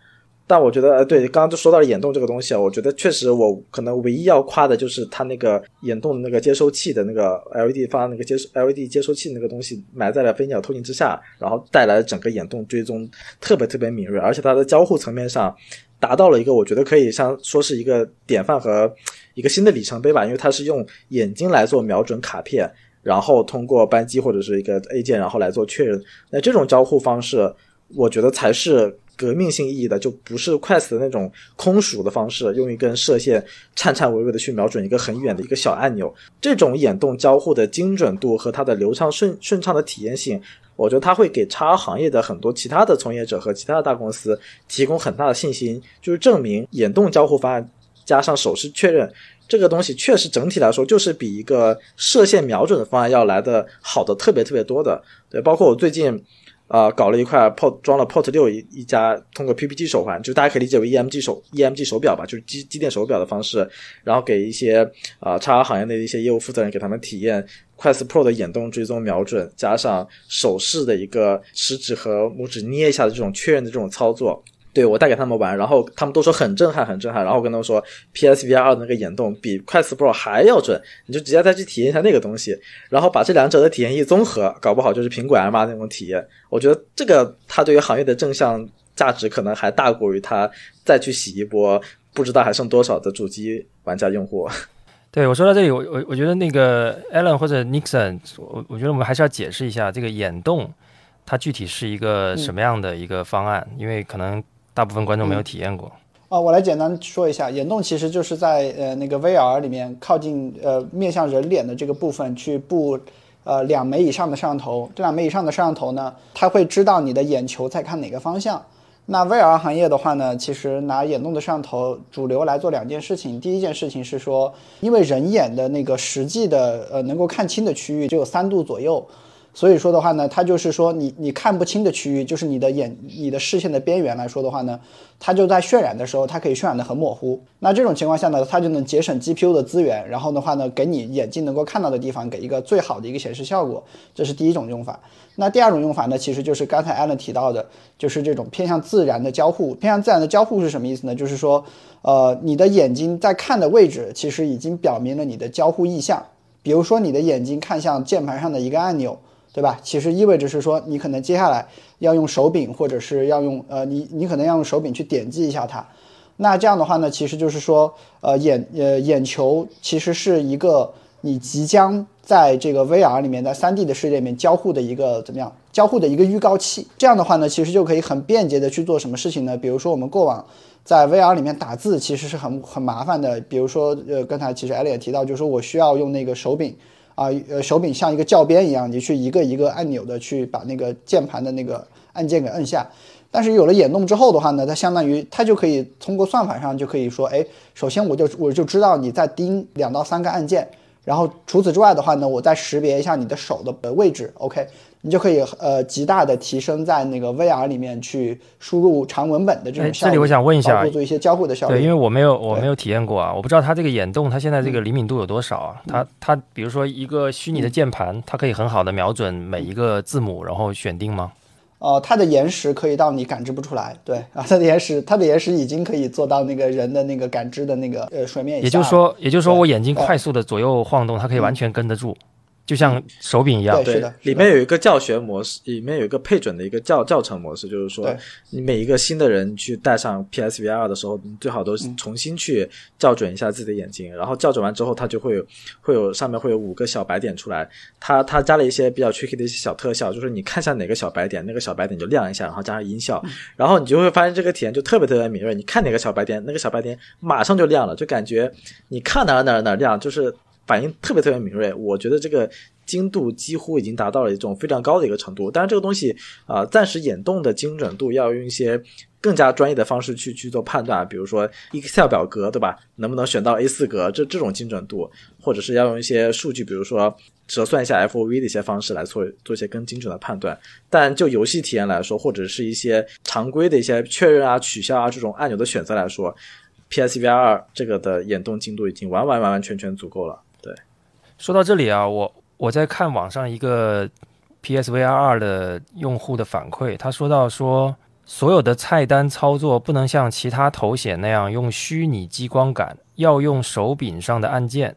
C: 但我觉得，呃，对，刚刚就说到了眼动这个东西啊，我觉得确实，我可能唯一要夸的就是它那个眼动的那个接收器的那个 LED 发那个接 LED 接收器那个东西埋在了飞鸟透镜之下，然后带来整个眼动追踪特别特别敏锐，而且它的交互层面上达到了一个我觉得可以像说是一个典范和一个新的里程碑吧，因为它是用眼睛来做瞄准卡片。然后通过扳机或者是一个 A 键，然后来做确认。那这种交互方式，我觉得才是革命性意义的，就不是 Quest 的那种空鼠的方式，用一根射线颤颤巍巍的去瞄准一个很远的一个小按钮。这种眼动交互的精准度和它的流畅顺顺畅的体验性，我觉得它会给叉行业的很多其他的从业者和其他的大公司提供很大的信心，就是证明眼动交互方案加上手势确认。这个东西确实整体来说就是比一个射线瞄准的方案要来的好的特别特别多的。对，包括我最近啊搞了一块 pot 装了 Port 六一一家通过 PPG 手环，就大家可以理解为 EMG 手 EMG 手表吧，就是机机电手表的方式，然后给一些啊叉 R 行业内的一些业务负责人给他们体验 Quest Pro 的眼动追踪瞄准，加上手势的一个食指和拇指捏一下的这种确认的这种操作。对我带给他们玩，然后他们都说很震撼，很震撼。然后我跟他们说，PSVR 二的那个眼动比 Quest Pro 还要准，你就直接再去体验一下那个东西，然后把这两者的体验一综合，搞不好就是苹果 M 二那种体验。我觉得这个它对于行业的正向价值可能还大过于它再去洗一波不知道还剩多少的主机玩家用户。[laughs]
A: 对我说到这里，我我我觉得那个 Alan 或者 Nixon，我我觉得我们还是要解释一下这个眼动它具体是一个什么样的一个方案，因为可能。大部分观众没有体验过。
B: 啊，我来简单说一下，眼动其实就是在呃那个 VR 里面靠近呃面向人脸的这个部分去布呃两枚以上的摄像头，这两枚以上的摄像头呢，它会知道你的眼球在看哪个方向。那 VR 行业的话呢，其实拿眼动的摄像头主流来做两件事情。第一件事情是说，因为人眼的那个实际的呃能够看清的区域只有三度左右。所以说的话呢，它就是说你你看不清的区域，就是你的眼你的视线的边缘来说的话呢，它就在渲染的时候，它可以渲染的很模糊。那这种情况下呢，它就能节省 GPU 的资源，然后的话呢，给你眼睛能够看到的地方给一个最好的一个显示效果。这是第一种用法。那第二种用法呢，其实就是刚才 Allen 提到的，就是这种偏向自然的交互。偏向自然的交互是什么意思呢？就是说，呃，你的眼睛在看的位置，其实已经表明了你的交互意向。比如说，你的眼睛看向键盘上的一个按钮。对吧？其实意味着是说，你可能接下来要用手柄，或者是要用呃，你你可能要用手柄去点击一下它。那这样的话呢，其实就是说，呃，眼呃眼球其实是一个你即将在这个 VR 里面，在 3D 的世界里面交互的一个怎么样？交互的一个预告器。这样的话呢，其实就可以很便捷的去做什么事情呢？比如说我们过往在 VR 里面打字，其实是很很麻烦的。比如说，呃，刚才其实艾丽也提到，就是说我需要用那个手柄。啊，呃，手柄像一个教鞭一样，你去一个一个按钮的去把那个键盘的那个按键给摁下。但是有了眼动之后的话呢，它相当于它就可以通过算法上就可以说，哎，首先我就我就知道你在盯两到三个按键，然后除此之外的话呢，我再识别一下你的手的位置，OK。你就可以呃极大的提升在那个 VR 里面去输入长文本的这种效
A: 率。这里我想问一下，
B: 做一些交互的效
A: 率。对，因为我没有我没有体验过啊，我不知道它这个眼动它现在这个灵敏度有多少啊？它它比如说一个虚拟的键盘，它可以很好的瞄准每一个字母，然后选定吗？
B: 哦，它的延时可以到你感知不出来。对啊，它的延时它的延时已经可以做到那个人的那个感知的那个呃水面。
A: 也就是说，也就是说我眼睛快速的左右晃动，它可以完全跟得住。就像手柄一样，
B: 对，是的。
C: 里面有一个教学模式，里面有一个配准的一个教教程模式，就是说，你每一个新的人去戴上 PSVR 的时候，你最好都重新去校准一下自己的眼睛，然后校准完之后，它就会有会有上面会有五个小白点出来，它它加了一些比较 tricky 的一些小特效，就是你看向哪个小白点，那个小白点就亮一下，然后加上音效，然后你就会发现这个体验就特别特别敏锐，你看哪个小白点，那个小白点马上就亮了，就感觉你看哪哪哪亮，就是。反应特别特别敏锐，我觉得这个精度几乎已经达到了一种非常高的一个程度。但是这个东西啊，暂时眼动的精准度要用一些更加专业的方式去去做判断，比如说 Excel 表格，对吧？能不能选到 A4 格？这这种精准度，或者是要用一些数据，比如说折算一下 FOV 的一些方式来做做一些更精准的判断。但就游戏体验来说，或者是一些常规的一些确认啊、取消啊这种按钮的选择来说，PSVR 这个的眼动精度已经完完完完全全足够了。
A: 说到这里啊，我我在看网上一个 PSVR2 的用户的反馈，他说到说，所有的菜单操作不能像其他头显那样用虚拟激光感，要用手柄上的按键。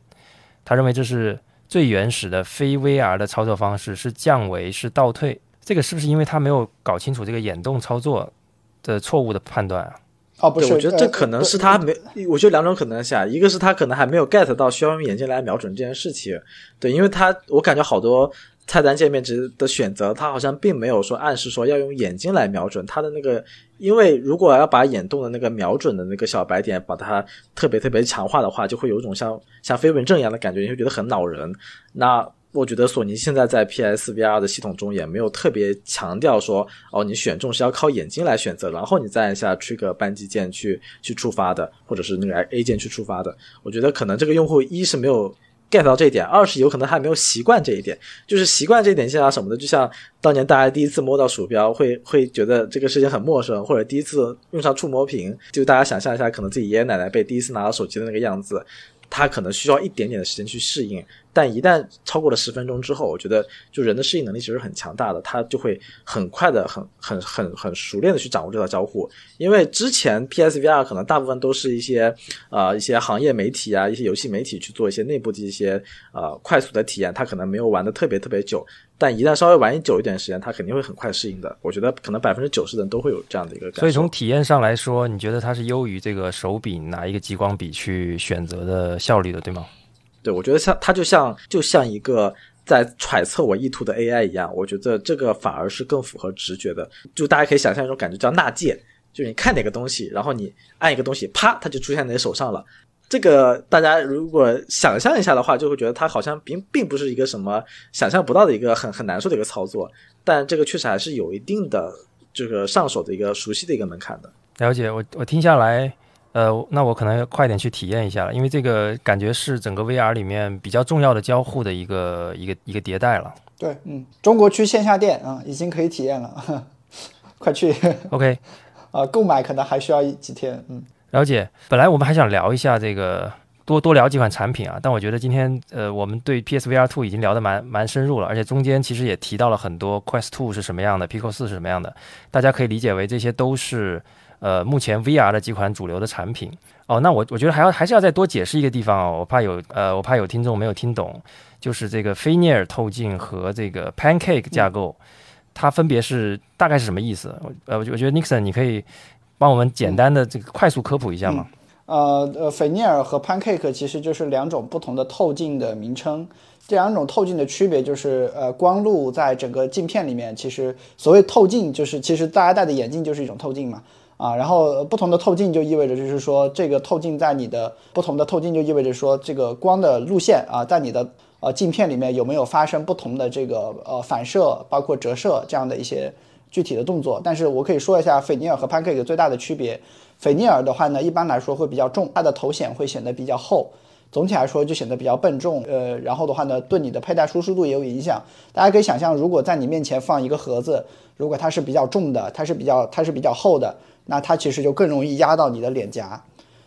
A: 他认为这是最原始的非 VR 的操作方式，是降维，是倒退。这个是不是因为他没有搞清楚这个眼动操作的错误的判断啊？
B: 哦，不是，
C: 我觉得这可能是他没，我觉得两种可能性啊，一个是他可能还没有 get 到需要用眼睛来瞄准这件事情，对，因为他我感觉好多菜单界面值的选择，他好像并没有说暗示说要用眼睛来瞄准他的那个，因为如果要把眼动的那个瞄准的那个小白点把它特别特别强化的话，就会有一种像像飞蚊症一样的感觉，你会觉得很恼人。那我觉得索尼现在在 PSVR 的系统中也没有特别强调说，哦，你选中是要靠眼睛来选择，然后你再按下 Trigger 扳机键去去触发的，或者是那个 A 键去触发的。我觉得可能这个用户一是没有 get 到这一点，二是有可能还没有习惯这一点。就是习惯这一点像什么的，就像当年大家第一次摸到鼠标，会会觉得这个事情很陌生，或者第一次用上触摸屏，就大家想象一下，可能自己爷爷奶奶被第一次拿到手机的那个样子。他可能需要一点点的时间去适应，但一旦超过了十分钟之后，我觉得就人的适应能力其实很强大的，他就会很快的、很很很很熟练的去掌握这套交互。因为之前 PSVR 可能大部分都是一些呃一些行业媒体啊、一些游戏媒体去做一些内部的一些呃快速的体验，他可能没有玩的特别特别久。但一旦稍微玩一久一点时间，他肯定会很快适应的。我觉得可能百分之九十的人都会有这样的一个感受。
A: 所以从体验上来说，你觉得它是优于这个手柄拿一个激光笔去选择的效率的，对吗？
C: 对，我觉得像它就像就像一个在揣测我意图的 AI 一样。我觉得这个反而是更符合直觉的。就大家可以想象一种感觉，叫纳戒。就你看哪个东西，然后你按一个东西，啪，它就出现在你手上了。这个大家如果想象一下的话，就会觉得它好像并并不是一个什么想象不到的一个很很难受的一个操作，但这个确实还是有一定的这个上手的一个熟悉的一个门槛的。
A: 了解，我我听下来，呃，那我可能要快点去体验一下了，因为这个感觉是整个 VR 里面比较重要的交互的一个一个一个迭代了。
B: 对，嗯，中国区线下店啊，已经可以体验了，[laughs] 快去。
A: OK，[laughs]
B: 啊，购买可能还需要几天，嗯。
A: 了解。本来我们还想聊一下这个，多多聊几款产品啊，但我觉得今天呃，我们对 PSVR Two 已经聊得蛮蛮深入了，而且中间其实也提到了很多 Quest Two 是什么样的，Pico 四是什么样的，大家可以理解为这些都是呃目前 VR 的几款主流的产品。哦，那我我觉得还要还是要再多解释一个地方哦，我怕有呃我怕有听众没有听懂，就是这个菲涅尔透镜和这个 Pancake 架构，它分别是大概是什么意思？呃，我觉我觉得 Nixon 你可以帮我们简单的这个快速科普一下吗？
B: 呃呃，菲涅尔和 Pancake 其实就是两种不同的透镜的名称。这两种透镜的区别就是，呃，光路在整个镜片里面，其实所谓透镜就是，其实大家戴的眼镜就是一种透镜嘛，啊，然后不同的透镜就意味着就是说，这个透镜在你的不同的透镜就意味着说，这个光的路线啊，在你的呃镜片里面有没有发生不同的这个呃反射，包括折射这样的一些具体的动作。但是我可以说一下菲涅尔和 Pancake 最大的区别。菲涅尔的话呢，一般来说会比较重，它的头显会显得比较厚，总体来说就显得比较笨重。呃，然后的话呢，对你的佩戴舒适度也有影响。大家可以想象，如果在你面前放一个盒子，如果它是比较重的，它是比较它是比较厚的，那它其实就更容易压到你的脸颊。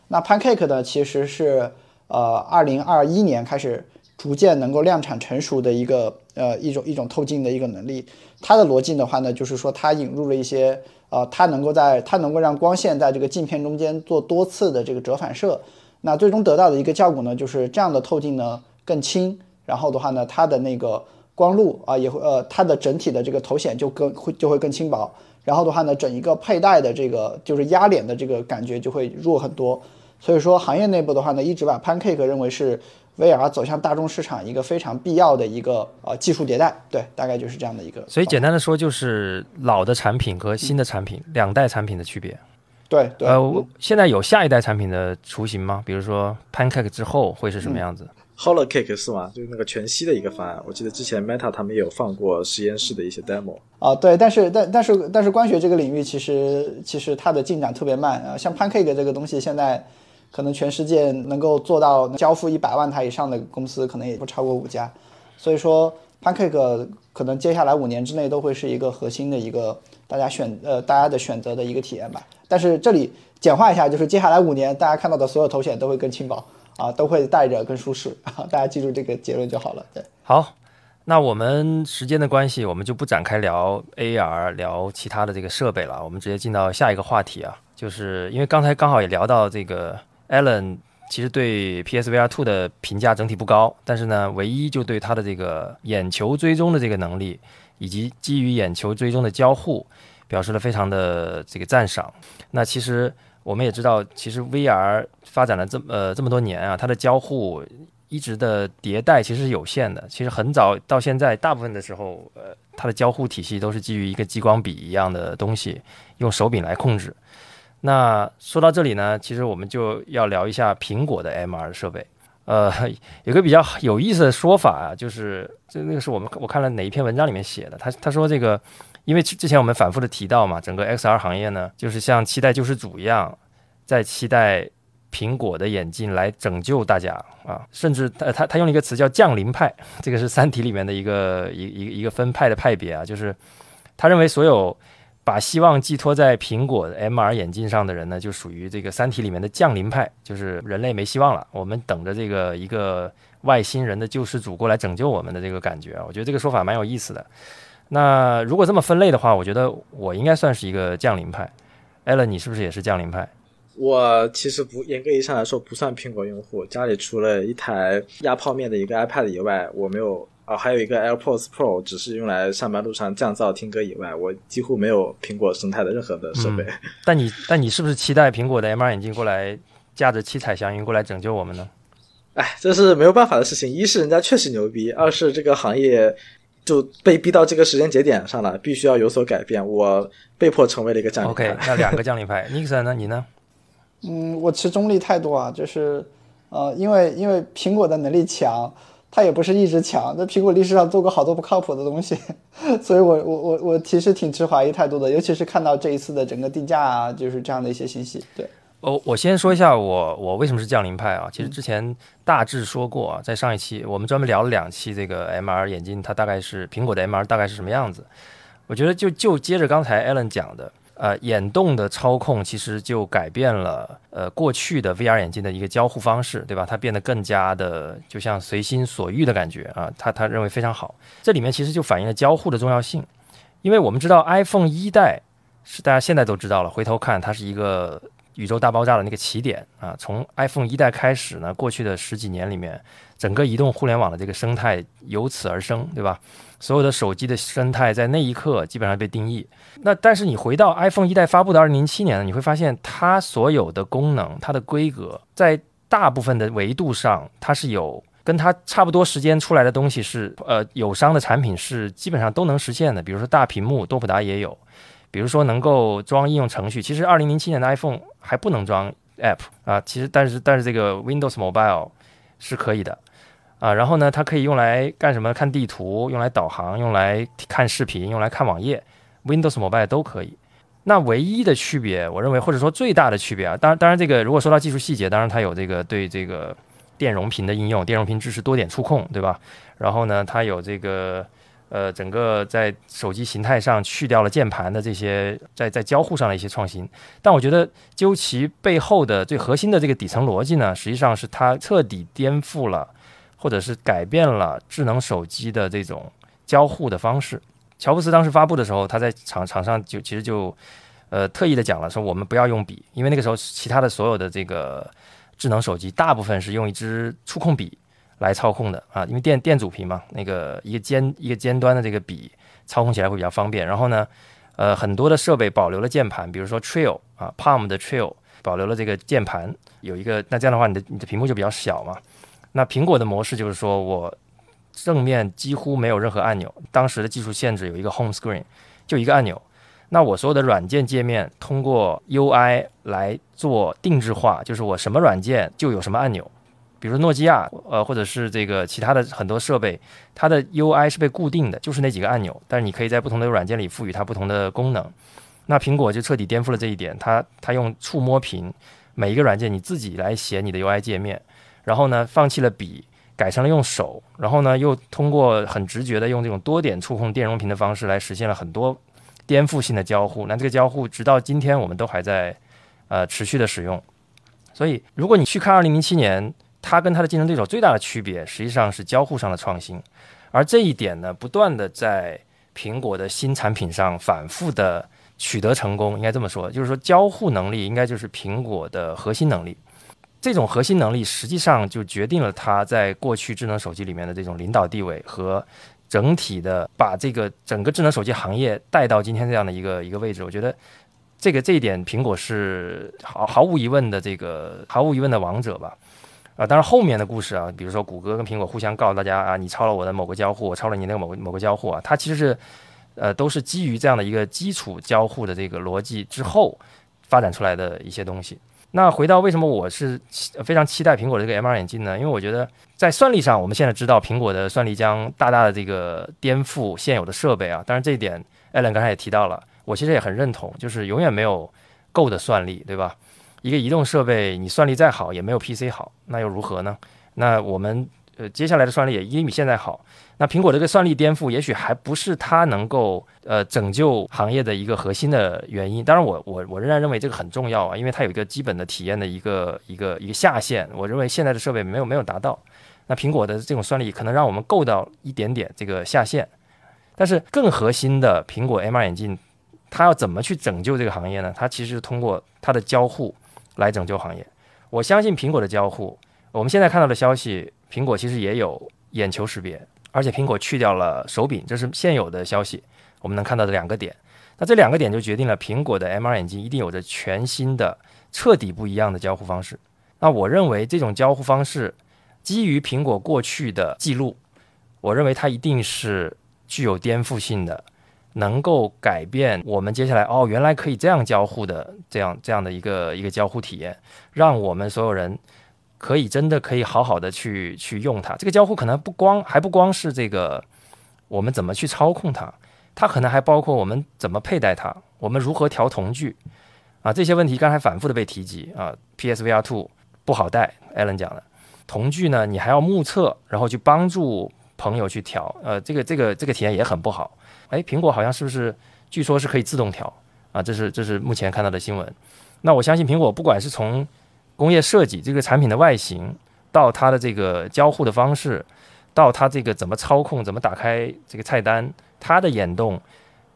B: 那 Pancake 呢，其实是呃，二零二一年开始逐渐能够量产成熟的一个呃一种一种透镜的一个能力。它的逻辑的话呢，就是说它引入了一些呃，它能够在它能够让光线在这个镜片中间做多次的这个折反射。那最终得到的一个效果呢，就是这样的透镜呢更轻，然后的话呢，它的那个光路啊也会呃，它的整体的这个头显就更会就会更轻薄。然后的话呢，整一个佩戴的这个就是压脸的这个感觉就会弱很多。所以说，行业内部的话呢，一直把 Pancake 认为是 VR 走向大众市场一个非常必要的一个呃技术迭代。对，大概就是这样的一个。
A: 所以简单的说，就是老的产品和新的产品、两代产品的区别。
B: 对对。
A: 呃，现在有下一代产品的雏形吗？比如说 Pancake 之后会是什么样子？
C: Holocake 是吗？就是那个全息的一个方案。我记得之前 Meta 他们也有放过实验室的一些 demo。
B: 啊，对，但是但但是但是光学这个领域其实其实它的进展特别慢啊，像 Pancake 这个东西现在可能全世界能够做到交付一百万台以上的公司可能也不超过五家，所以说 Pancake 可能接下来五年之内都会是一个核心的一个大家选呃大家的选择的一个体验吧。但是这里简化一下，就是接下来五年大家看到的所有头显都会更轻薄啊，都会带着更舒适啊，[laughs] 大家记住这个结论就好了。对，
A: 好。那我们时间的关系，我们就不展开聊 AR，聊其他的这个设备了。我们直接进到下一个话题啊，就是因为刚才刚好也聊到这个 Alan，其实对 PSVR Two 的评价整体不高，但是呢，唯一就对它的这个眼球追踪的这个能力，以及基于眼球追踪的交互，表示了非常的这个赞赏。那其实我们也知道，其实 VR 发展了这么呃这么多年啊，它的交互。一直的迭代其实是有限的。其实很早到现在，大部分的时候，呃，它的交互体系都是基于一个激光笔一样的东西，用手柄来控制。那说到这里呢，其实我们就要聊一下苹果的 MR 设备。呃，[laughs] 有个比较有意思的说法啊，就是这那个是我们我看了哪一篇文章里面写的，他他说这个，因为之前我们反复的提到嘛，整个 XR 行业呢，就是像期待救世主一样，在期待。苹果的眼镜来拯救大家啊，甚至他他他用了一个词叫降临派，[laughs] 这个是《三体》里面的一个一一一个分派的派别啊，就是他认为所有把希望寄托在苹果的 MR 眼镜上的人呢，就属于这个《三体》里面的降临派，就是人类没希望了，我们等着这个一个外星人的救世主过来拯救我们的这个感觉啊，我觉得这个说法蛮有意思的。那如果这么分类的话，我觉得我应该算是一个降临派。艾伦，你是不是也是降临派？
C: 我其实不严格意义上来说不算苹果用户，家里除了一台压泡面的一个 iPad 以外，我没有啊，还有一个 AirPods Pro，只是用来上班路上降噪听歌以外，我几乎没有苹果生态的任何的设备。
A: 嗯、但你但你是不是期待苹果的 MR 眼镜过来驾着七彩祥云过来拯救我们呢？
C: 哎，这是没有办法的事情。一是人家确实牛逼，二是这个行业就被逼到这个时间节点上了，必须要有所改变。我被迫成为了一个降临派。
A: OK，那两个降临派，[laughs] Nixon 呢？你呢？
B: 嗯，我持中立态度啊，就是呃，因为因为苹果的能力强，它也不是一直强，在苹果历史上做过好多不靠谱的东西，[laughs] 所以我我我我其实挺持怀疑态度的，尤其是看到这一次的整个定价啊，就是这样的一些信息。对，
A: 哦，我先说一下我我为什么是降临派啊？其实之前大致说过啊，在上一期我们专门聊了两期这个 MR 眼镜，它大概是苹果的 MR 大概是什么样子。我觉得就就接着刚才 Alan 讲的，呃，眼动的操控其实就改变了呃过去的 VR 眼镜的一个交互方式，对吧？它变得更加的就像随心所欲的感觉啊，他他认为非常好。这里面其实就反映了交互的重要性，因为我们知道 iPhone 一代是大家现在都知道了，回头看它是一个宇宙大爆炸的那个起点啊。从 iPhone 一代开始呢，过去的十几年里面，整个移动互联网的这个生态由此而生，对吧？所有的手机的生态在那一刻基本上被定义。那但是你回到 iPhone 一代发布的二零零七年呢，你会发现它所有的功能、它的规格，在大部分的维度上，它是有跟它差不多时间出来的东西是呃友商的产品是基本上都能实现的。比如说大屏幕，多普达也有；比如说能够装应用程序。其实二零零七年的 iPhone 还不能装 App 啊，其实但是但是这个 Windows Mobile 是可以的。啊，然后呢，它可以用来干什么？看地图，用来导航，用来看视频，用来看网页，Windows Mobile 都可以。那唯一的区别，我认为或者说最大的区别啊，当然当然这个如果说到技术细节，当然它有这个对这个电容屏的应用，电容屏支持多点触控，对吧？然后呢，它有这个呃整个在手机形态上去掉了键盘的这些在在交互上的一些创新。但我觉得究其背后的最核心的这个底层逻辑呢，实际上是它彻底颠覆了。或者是改变了智能手机的这种交互的方式。乔布斯当时发布的时候，他在场场上就其实就呃特意的讲了，说我们不要用笔，因为那个时候其他的所有的这个智能手机大部分是用一支触控笔来操控的啊，因为电电阻屏嘛，那个一个尖一个尖端的这个笔操控起来会比较方便。然后呢，呃，很多的设备保留了键盘，比如说 Trail 啊，Palm 的 Trail 保留了这个键盘，有一个那这样的话，你的你的屏幕就比较小嘛。那苹果的模式就是说我正面几乎没有任何按钮，当时的技术限制有一个 Home Screen，就一个按钮。那我所有的软件界面通过 UI 来做定制化，就是我什么软件就有什么按钮。比如诺基亚，呃，或者是这个其他的很多设备，它的 UI 是被固定的，就是那几个按钮。但是你可以在不同的软件里赋予它不同的功能。那苹果就彻底颠覆了这一点，它它用触摸屏，每一个软件你自己来写你的 UI 界面。然后呢，放弃了笔，改成了用手，然后呢，又通过很直觉的用这种多点触控电容屏的方式来实现了很多颠覆性的交互。那这个交互直到今天我们都还在呃持续的使用。所以，如果你去看2007年，它跟它的竞争对手最大的区别，实际上是交互上的创新。而这一点呢，不断的在苹果的新产品上反复的取得成功。应该这么说，就是说交互能力应该就是苹果的核心能力。这种核心能力实际上就决定了它在过去智能手机里面的这种领导地位和整体的把这个整个智能手机行业带到今天这样的一个一个位置。我觉得这个这一点，苹果是毫毫无疑问的这个毫无疑问的王者吧。啊，当然后面的故事啊，比如说谷歌跟苹果互相告诉大家啊，你抄了我的某个交互，我抄了你那个某个某个交互啊，它其实是呃都是基于这样的一个基础交互的这个逻辑之后发展出来的一些东西。那回到为什么我是非常期待苹果的这个 MR 眼镜呢？因为我觉得在算力上，我们现在知道苹果的算力将大大的这个颠覆现有的设备啊。当然这一点，Allen 刚才也提到了，我其实也很认同，就是永远没有够的算力，对吧？一个移动设备你算力再好，也没有 PC 好，那又如何呢？那我们呃接下来的算力也一定比现在好。那苹果这个算力颠覆，也许还不是它能够呃拯救行业的一个核心的原因。当然我，我我仍然认为这个很重要啊，因为它有一个基本的体验的一个一个一个下限。我认为现在的设备没有没有达到，那苹果的这种算力可能让我们够到一点点这个下限。但是更核心的苹果 MR 眼镜，它要怎么去拯救这个行业呢？它其实是通过它的交互来拯救行业。我相信苹果的交互，我们现在看到的消息，苹果其实也有眼球识别。而且苹果去掉了手柄，这是现有的消息，我们能看到的两个点。那这两个点就决定了苹果的 MR 眼镜一定有着全新的、彻底不一样的交互方式。那我认为这种交互方式基于苹果过去的记录，我认为它一定是具有颠覆性的，能够改变我们接下来哦，原来可以这样交互的，这样这样的一个一个交互体验，让我们所有人可以真的可以好好的去去用它。这个交互可能不光还不光是这个我们怎么去操控它，它可能还包括我们怎么佩戴它，我们如何调瞳距啊，这些问题刚才反复的被提及啊。PSVR Two 不好带，Allen 讲的瞳距呢，你还要目测，然后去帮助朋友去调，呃，这个这个这个体验也很不好。哎，苹果好像是不是据说是可以自动调啊？这是这是目前看到的新闻。那我相信苹果不管是从工业设计这个产品的外形，到它的这个交互的方式，到它这个怎么操控、怎么打开这个菜单，它的眼动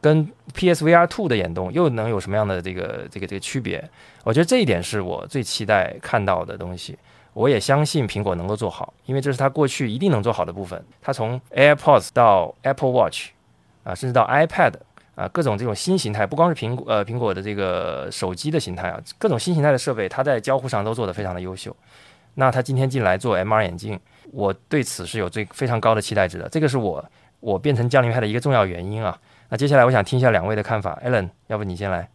A: 跟 PSVR Two 的眼动又能有什么样的这个这个这个区别？我觉得这一点是我最期待看到的东西。我也相信苹果能够做好，因为这是它过去一定能做好的部分。它从 AirPods 到 Apple Watch 啊，甚至到 iPad 啊，各种这种新形态，不光是苹果呃苹果的这个手机的形态啊，各种新形态的设备，它在交互上都做得非常的优秀。那它今天进来做 MR 眼镜，我对此是有最非常高的期待值的。这个是我我变成降临派的一个重要原因啊。那接下来我想听一下两位的看法，Allen，要不你先来？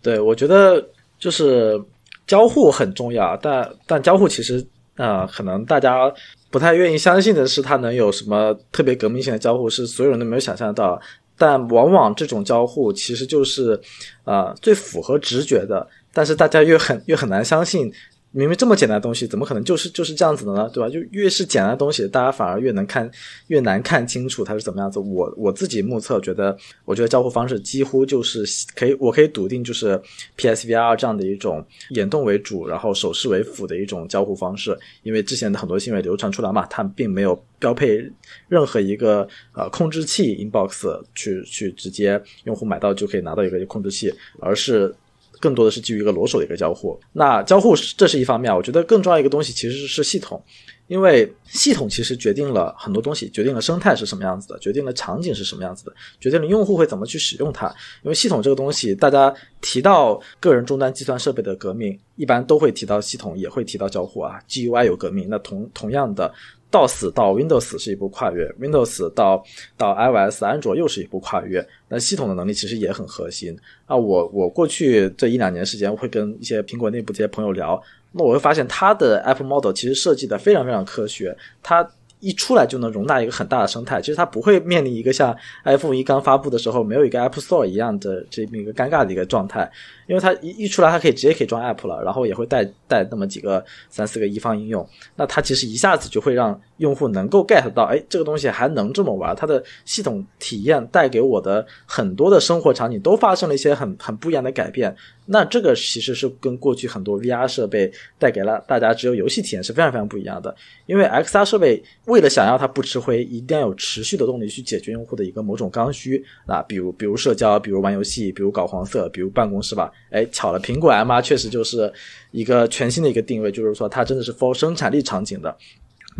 C: 对，我觉得就是交互很重要，但但交互其实啊，可能大家不太愿意相信的是，它能有什么特别革命性的交互，是所有人都没有想象到。但往往这种交互其实就是呃最符合直觉的，但是大家又很又很难相信。明明这么简单的东西，怎么可能就是就是这样子的呢？对吧？就越是简单的东西，大家反而越能看越难看清楚它是怎么样子。我我自己目测觉得，我觉得交互方式几乎就是可以，我可以笃定就是 PSVR 这样的一种眼动为主，然后手势为辅的一种交互方式。因为之前的很多新闻流传出来嘛，它并没有标配任何一个呃控制器 inbox 去去直接用户买到就可以拿到一个控制器，而是。更多的是基于一个裸手的一个交互，那交互这是一方面，我觉得更重要一个东西其实是系统，因为系统其实决定了很多东西，决定了生态是什么样子的，决定了场景是什么样子的，决定了用户会怎么去使用它。因为系统这个东西，大家提到个人终端计算设备的革命，一般都会提到系统，也会提到交互啊，GUI 有革命，那同同样的。到死到 Windows 是一步跨越，Windows 到到 iOS 安卓又是一步跨越。那系统的能力其实也很核心啊。我我过去这一两年时间会跟一些苹果内部这些朋友聊，那我会发现它的 Apple Model 其实设计的非常非常科学，它一出来就能容纳一个很大的生态。其实它不会面临一个像 iPhone 一刚发布的时候没有一个 App Store 一样的这么一个尴尬的一个状态。因为它一一出来，它可以直接可以装 app 了，然后也会带带那么几个三四个一方应用，那它其实一下子就会让用户能够 get 到，哎，这个东西还能这么玩，它的系统体验带给我的很多的生活场景都发生了一些很很不一样的改变。那这个其实是跟过去很多 VR 设备带给了大家只有游戏体验是非常非常不一样的。因为 XR 设备为了想要它不吃灰，一定要有持续的动力去解决用户的一个某种刚需啊，比如比如社交，比如玩游戏，比如搞黄色，比如办公室吧。哎，巧了，苹果 MR 确实就是一个全新的一个定位，就是说它真的是 for 生产力场景的。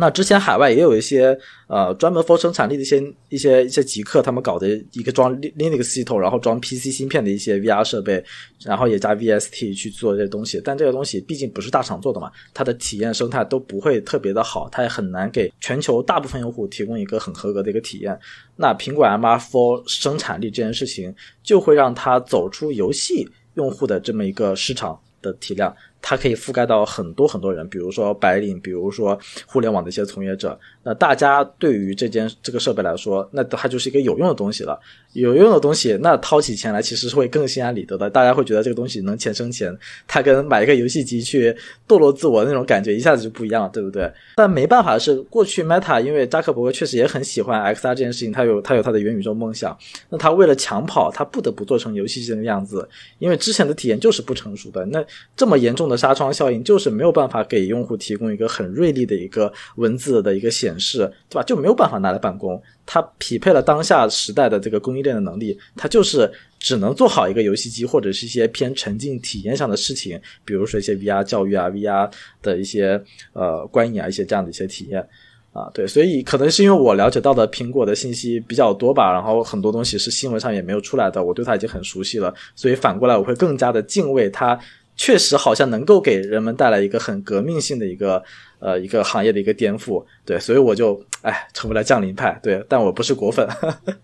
C: 那之前海外也有一些呃专门 for 生产力的一些一些一些极客，他们搞的一个装 Linux 系统，然后装 PC 芯片的一些 VR 设备，然后也加 VST 去做这些东西。但这个东西毕竟不是大厂做的嘛，它的体验生态都不会特别的好，它也很难给全球大部分用户提供一个很合格的一个体验。那苹果 MR for 生产力这件事情，就会让它走出游戏。用户的这么一个市场的体量。它可以覆盖到很多很多人，比如说白领，比如说互联网的一些从业者。那大家对于这件这个设备来说，那它就是一个有用的东西了。有用的东西，那掏起钱来其实是会更心安理得的。大家会觉得这个东西能钱生钱，它跟买一个游戏机去堕落自我那种感觉一下子就不一样了，对不对？但没办法的是，过去 Meta 因为扎克伯格确实也很喜欢 XR 这件事情，他有他有他的元宇宙梦想。那他为了抢跑，他不得不做成游戏机的样子，因为之前的体验就是不成熟的。那这么严重。的纱窗效应就是没有办法给用户提供一个很锐利的一个文字的一个显示，对吧？就没有办法拿来办公。它匹配了当下时代的这个供应链的能力，它就是只能做好一个游戏机或者是一些偏沉浸体验上的事情，比如说一些 VR 教育啊、VR 的一些呃观影啊、一些这样的一些体验啊。对，所以可能是因为我了解到的苹果的信息比较多吧，然后很多东西是新闻上也没有出来的，我对它已经很熟悉了，所以反过来我会更加的敬畏它。确实好像能够给人们带来一个很革命性的一个呃一个行业的一个颠覆，对，所以我就哎成为了降临派，对，但我不是果粉。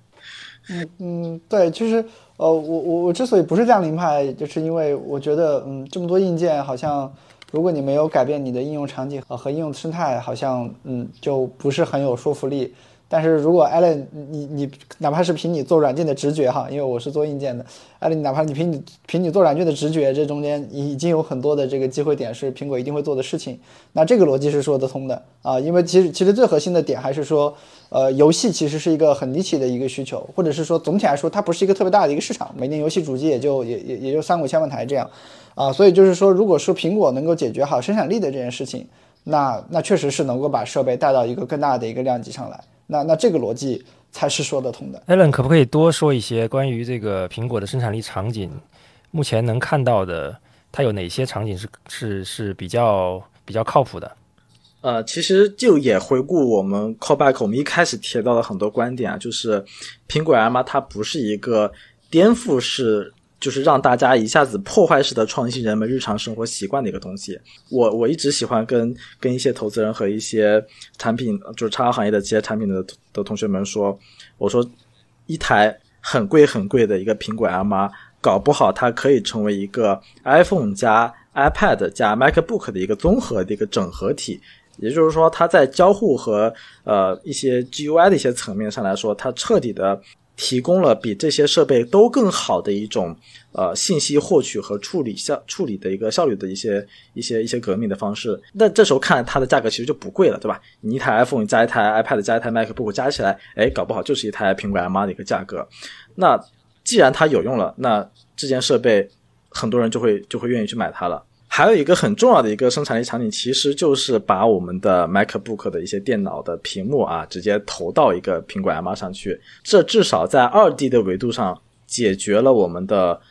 C: [laughs]
B: 嗯嗯，对，就是呃，我我我之所以不是降临派，就是因为我觉得，嗯，这么多硬件，好像如果你没有改变你的应用场景和和应用生态，好像嗯就不是很有说服力。但是如果 Allen，你你哪怕是凭你做软件的直觉哈，因为我是做硬件的，Allen，哪怕你凭你凭你做软件的直觉，这中间已经有很多的这个机会点是苹果一定会做的事情，那这个逻辑是说得通的啊，因为其实其实最核心的点还是说，呃，游戏其实是一个很离奇的一个需求，或者是说总体来说它不是一个特别大的一个市场，每年游戏主机也就也也也就三五千万台这样，啊，所以就是说，如果说苹果能够解决好生产力的这件事情，那那确实是能够把设备带到一个更大的一个量级上来。那那这个逻辑才是说得通的。
A: Allen 可不可以多说一些关于这个苹果的生产力场景？目前能看到的，它有哪些场景是是是比较比较靠谱的？
C: 呃，其实就也回顾我们 callback，我们一开始提到的很多观点啊，就是苹果 M 它不是一个颠覆式。就是让大家一下子破坏式的创新人们日常生活习惯的一个东西。我我一直喜欢跟跟一些投资人和一些产品，就是叉行业的这些产品的的同学们说，我说一台很贵很贵的一个苹果 M 二，搞不好它可以成为一个 iPhone 加 iPad 加 MacBook 的一个综合的一个整合体。也就是说，它在交互和呃一些 GUI 的一些层面上来说，它彻底的。提供了比这些设备都更好的一种呃信息获取和处理效处理的一个效率的一些一些一些革命的方式。那这时候看它的价格其实就不贵了，对吧？你一台 iPhone 加一台 iPad 加一台 MacBook 加起来，哎，搞不好就是一台苹果 M2 的一个价格。那既然它有用了，那这件设备很多人就会就会愿意去买它了。还有一个很重要的一个生产力场景，其实就是把我们的 MacBook 的一些电脑的屏幕啊，直接投到一个苹果 M 上去。这至少在二 D 的维度上解决了我们的。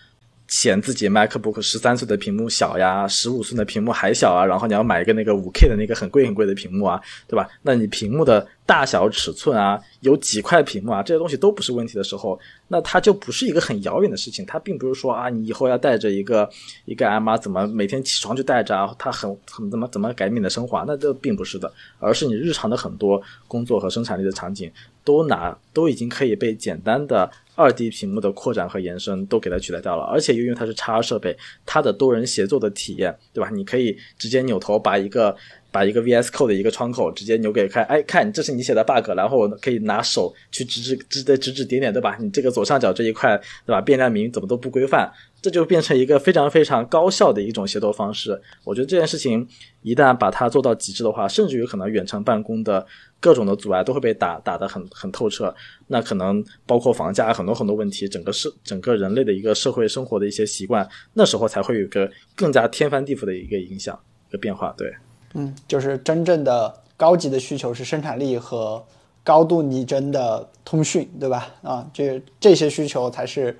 C: 嫌自己 MacBook 十三寸的屏幕小呀，十五寸的屏幕还小啊，然后你要买一个那个五 K 的那个很贵很贵的屏幕啊，对吧？那你屏幕的大小尺寸啊，有几块屏幕啊，这些东西都不是问题的时候，那它就不是一个很遥远的事情。它并不是说啊，你以后要带着一个一个 M 怎么每天起床就带着啊，它很很怎么怎么改变你的生活？啊那这并不是的，而是你日常的很多工作和生产力的场景都拿都已经可以被简单的。二 D 屏幕的扩展和延伸都给它取代掉了，而且又因为它是叉设备，它的多人协作的体验，对吧？你可以直接扭头把一个把一个 VS Code 的一个窗口直接扭给开，哎，看这是你写的 bug，然后我可以拿手去指指指的指指点点，对吧？你这个左上角这一块，对吧？变量名怎么都不规范，这就变成一个非常非常高效的一种协作方式。我觉得这件事情一旦把它做到极致的话，甚至于可能远程办公的。各种的阻碍都会被打打得很很透彻，那可能包括房价很多很多问题，整个社整个人类的一个社会生活的一些习惯，那时候才会有一个更加天翻地覆的一个影响一个变化。对，
B: 嗯，就是真正的高级的需求是生产力和高度拟真的通讯，对吧？啊，这这些需求才是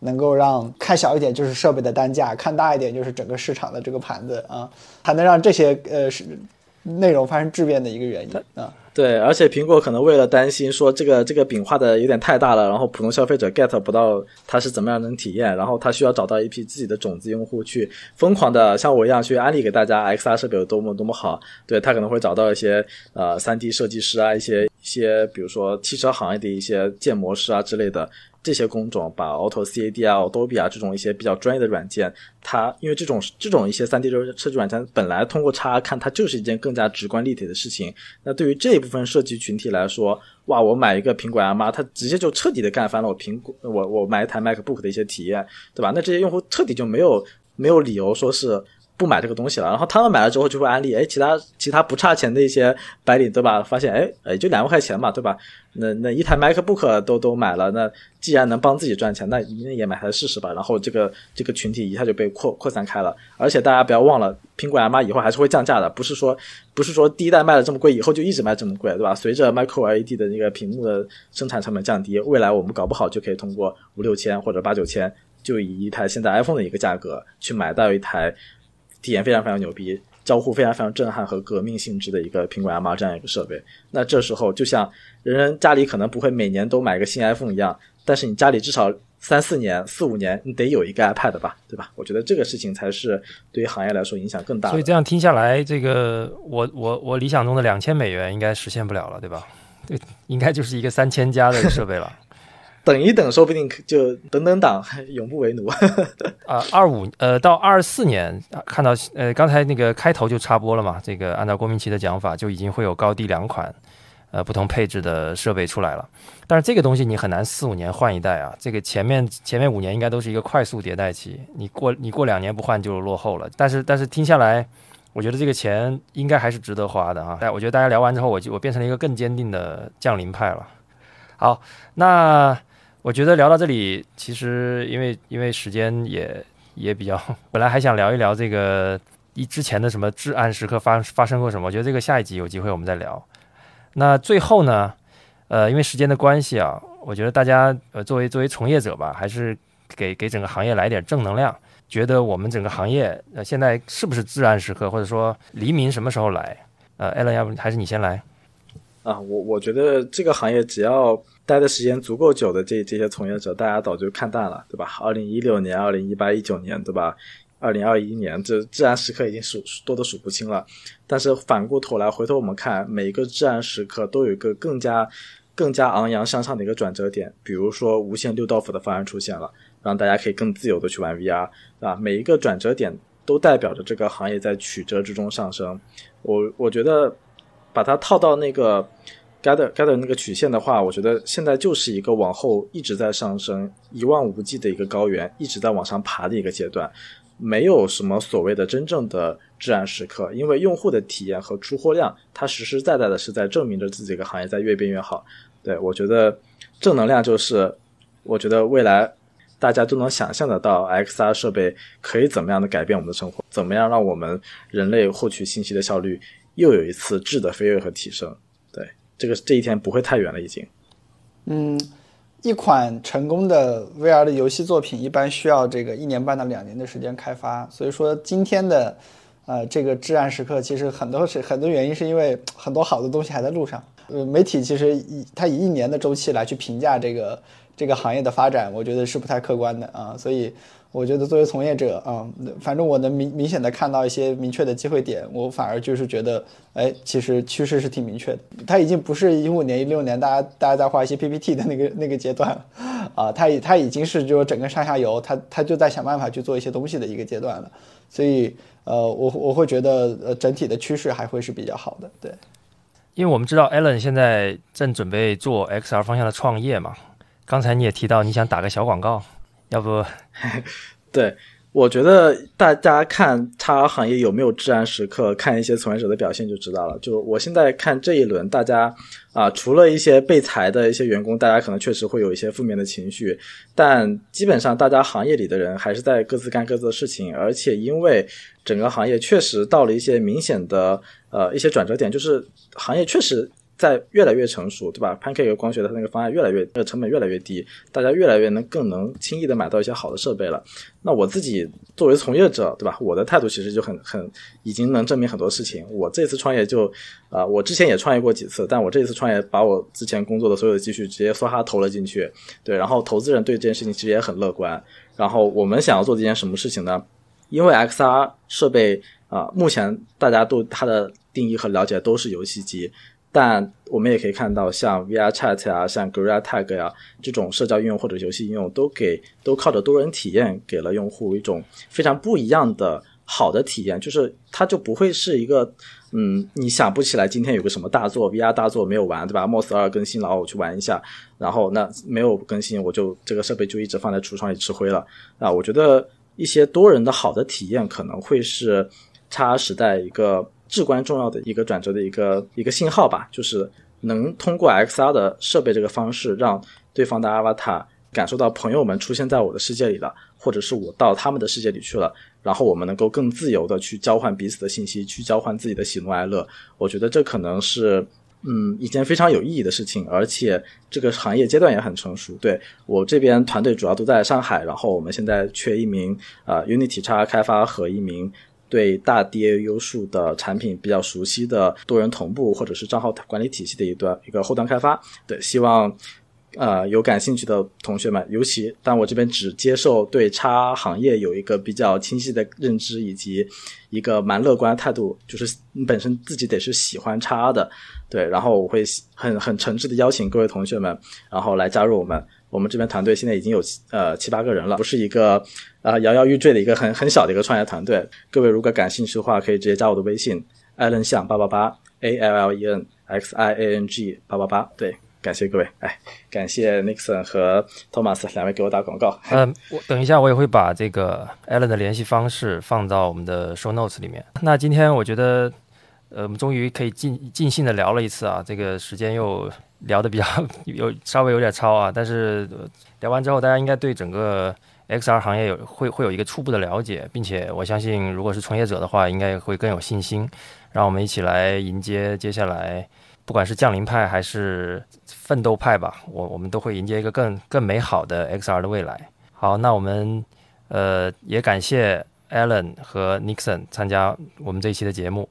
B: 能够让看小一点就是设备的单价，看大一点就是整个市场的这个盘子啊，还能让这些呃是内容发生质变的一个原因啊。
C: 对，而且苹果可能为了担心说这个这个饼画的有点太大了，然后普通消费者 get 不到它是怎么样能体验，然后它需要找到一批自己的种子用户去疯狂的像我一样去安利给大家 XR 设备有多么多么好。对他可能会找到一些呃 3D 设计师啊，一些一些比如说汽车行业的一些建模师啊之类的。这些工种把 Auto CAD 啊、Adobe 啊这种一些比较专业的软件，它因为这种这种一些 3D 设计软件本来通过叉看它就是一件更加直观立体的事情。那对于这一部部分设计群体来说，哇，我买一个苹果 M 八它直接就彻底的干翻了我苹果我我买一台 MacBook 的一些体验，对吧？那这些用户彻底就没有没有理由说是。不买这个东西了，然后他们买了之后就会安利，哎，其他其他不差钱的一些白领，对吧？发现，哎，哎，就两万块钱嘛，对吧？那那一台 MacBook 都都买了，那既然能帮自己赚钱，那那也买台试试吧。然后这个这个群体一下就被扩扩散开了。而且大家不要忘了，苹果 M 以后还是会降价的，不是说不是说第一代卖的这么贵，以后就一直卖这么贵，对吧？随着 Micro LED 的那个屏幕的生产成本降低，未来我们搞不好就可以通过五六千或者八九千，就以一台现在 iPhone 的一个价格去买到一台。体验非常非常牛逼，交互非常非常震撼和革命性质的一个苹果 M2 这样一个设备。那这时候就像人人家里可能不会每年都买个新 iPhone 一样，但是你家里至少三四年、四五年你得有一个 iPad 吧，对吧？我觉得这个事情才是对于行业来说影响更大。
A: 所以这样听下来，这个我我我理想中的两千美元应该实现不了了，对吧？对，应该就是一个三千加的设备了。[laughs]
C: 等一等，说不定就等等党，永不为奴。[laughs]
A: 啊，二五呃到二四年看到呃刚才那个开头就插播了嘛，这个按照郭明奇的讲法，就已经会有高低两款呃不同配置的设备出来了。但是这个东西你很难四五年换一代啊，这个前面前面五年应该都是一个快速迭代期，你过你过两年不换就落后了。但是但是听下来，我觉得这个钱应该还是值得花的啊。但，我觉得大家聊完之后，我就我变成了一个更坚定的降临派了。好，那。我觉得聊到这里，其实因为因为时间也也比较，[laughs] 本来还想聊一聊这个一之前的什么至暗时刻发发生过什么，我觉得这个下一集有机会我们再聊。那最后呢，呃，因为时间的关系啊，我觉得大家呃作为作为从业者吧，还是给给整个行业来点正能量。觉得我们整个行业呃现在是不是至暗时刻，或者说黎明什么时候来？呃，艾伦，要不还是你先来？
C: 啊，我我觉得这个行业只要。待的时间足够久的这这些从业者，大家早就看淡了，对吧？二零一六年、二零一八、一九年，对吧？二零二一年，这至暗时刻已经数多的数不清了。但是反过头来，回头我们看，每一个至暗时刻都有一个更加、更加昂扬向上的一个转折点。比如说，无线六道夫的方案出现了，让大家可以更自由的去玩 VR，啊，每一个转折点都代表着这个行业在曲折之中上升。我我觉得把它套到那个。Gather gather 那个曲线的话，我觉得现在就是一个往后一直在上升、一望无际的一个高原，一直在往上爬的一个阶段，没有什么所谓的真正的至暗时刻，因为用户的体验和出货量，它实实在在的是在证明着自己个行业在越变越好。对我觉得正能量就是，我觉得未来大家都能想象得到，XR 设备可以怎么样的改变我们的生活，怎么样让我们人类获取信息的效率又有一次质的飞跃和提升。这个这一天不会太远了，已经。
B: 嗯，一款成功的 VR 的游戏作品一般需要这个一年半到两年的时间开发，所以说今天的呃这个至暗时刻，其实很多是很多原因是因为很多好的东西还在路上。呃，媒体其实以它以一年的周期来去评价这个这个行业的发展，我觉得是不太客观的啊，所以。我觉得作为从业者啊，反正我能明明显的看到一些明确的机会点，我反而就是觉得，哎，其实趋势是挺明确的。它已经不是一五年、一六年大家大家在画一些 PPT 的那个那个阶段了，啊，它已它已经是就是整个上下游，它它就在想办法去做一些东西的一个阶段了。所以，呃，我我会觉得，呃，整体的趋势还会是比较好的。对，
A: 因为我们知道 Allen 现在正准备做 XR 方向的创业嘛，刚才你也提到你想打个小广告。[laughs] 要不，[laughs]
C: 对，我觉得大家看它行业有没有治安时刻，看一些从业者的表现就知道了。就我现在看这一轮，大家啊，除了一些被裁的一些员工，大家可能确实会有一些负面的情绪，但基本上大家行业里的人还是在各自干各自的事情，而且因为整个行业确实到了一些明显的呃一些转折点，就是行业确实。在越来越成熟，对吧？Pancake 光学的那个方案越来越，呃，成本越来越低，大家越来越能更能轻易的买到一些好的设备了。那我自己作为从业者，对吧？我的态度其实就很很已经能证明很多事情。我这次创业就，啊，我之前也创业过几次，但我这次创业把我之前工作的所有的积蓄直接梭哈投了进去，对。然后投资人对这件事情其实也很乐观。然后我们想要做这件什么事情呢？因为 XR 设备啊，目前大家对它的定义和了解都是游戏机。但我们也可以看到，像 VR Chat 啊，像 Gorilla Tag 呀这种社交应用或者游戏应用，都给都靠着多人体验，给了用户一种非常不一样的好的体验。就是它就不会是一个，嗯，你想不起来今天有个什么大作 VR 大作没有玩，对吧？Moss 二更新了，我去玩一下，然后那没有更新，我就这个设备就一直放在橱窗里吃灰了啊！我觉得一些多人的好的体验可能会是叉时代一个。至关重要的一个转折的一个一个信号吧，就是能通过 XR 的设备这个方式，让对方的 Avatar 感受到朋友们出现在我的世界里了，或者是我到他们的世界里去了，然后我们能够更自由的去交换彼此的信息，去交换自己的喜怒哀乐。我觉得这可能是嗯一件非常有意义的事情，而且这个行业阶段也很成熟。对我这边团队主要都在上海，然后我们现在缺一名啊 Unity 叉开发和一名。对大 DAU 数的产品比较熟悉的多人同步或者是账号管理体系的一段一个后端开发，对，希望呃有感兴趣的同学们，尤其但我这边只接受对叉行业有一个比较清晰的认知以及一个蛮乐观的态度，就是你本身自己得是喜欢叉的，对，然后我会很很诚挚的邀请各位同学们，然后来加入我们。我们这边团队现在已经有呃七八个人了，不是一个啊摇摇欲坠的一个很很小的一个创业团队。各位如果感兴趣的话，可以直接加我的微信，allen 向八八八 a l l e n x i a n g 八八八。对，感谢各位，哎，感谢 Nixon 和 Thomas 两位给我打广告。
A: 嗯，我等一下我也会把这个 Allen 的联系方式放到我们的 show notes 里面。那今天我觉得，呃，我们终于可以尽尽兴的聊了一次啊，这个时间又。聊的比较 [laughs] 有稍微有点超啊，但是聊完之后，大家应该对整个 XR 行业有会会有一个初步的了解，并且我相信，如果是从业者的话，应该会更有信心。让我们一起来迎接接下来，不管是降临派还是奋斗派吧，我我们都会迎接一个更更美好的 XR 的未来。好，那我们呃也感谢 Alan 和 Nixon 参加我们这一期的节目，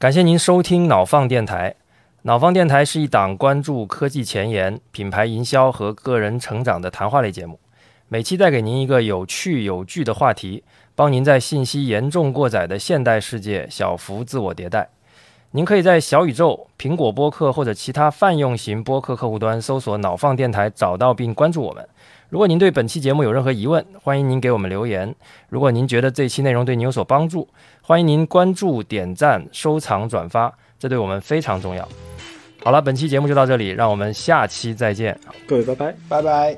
A: 感谢您收听脑放电台。脑放电台是一档关注科技前沿、品牌营销和个人成长的谈话类节目，每期带给您一个有趣有据的话题，帮您在信息严重过载的现代世界小幅自我迭代。您可以在小宇宙、苹果播客或者其他泛用型播客客户端搜索“脑放电台”，找到并关注我们。如果您对本期节目有任何疑问，欢迎您给我们留言。如果您觉得这期内容对您有所帮助，欢迎您关注、点赞、收藏、转发，这对我们非常重要。好了，本期节目就到这里，让我们下期再见。
C: 各位，拜拜，
B: 拜拜。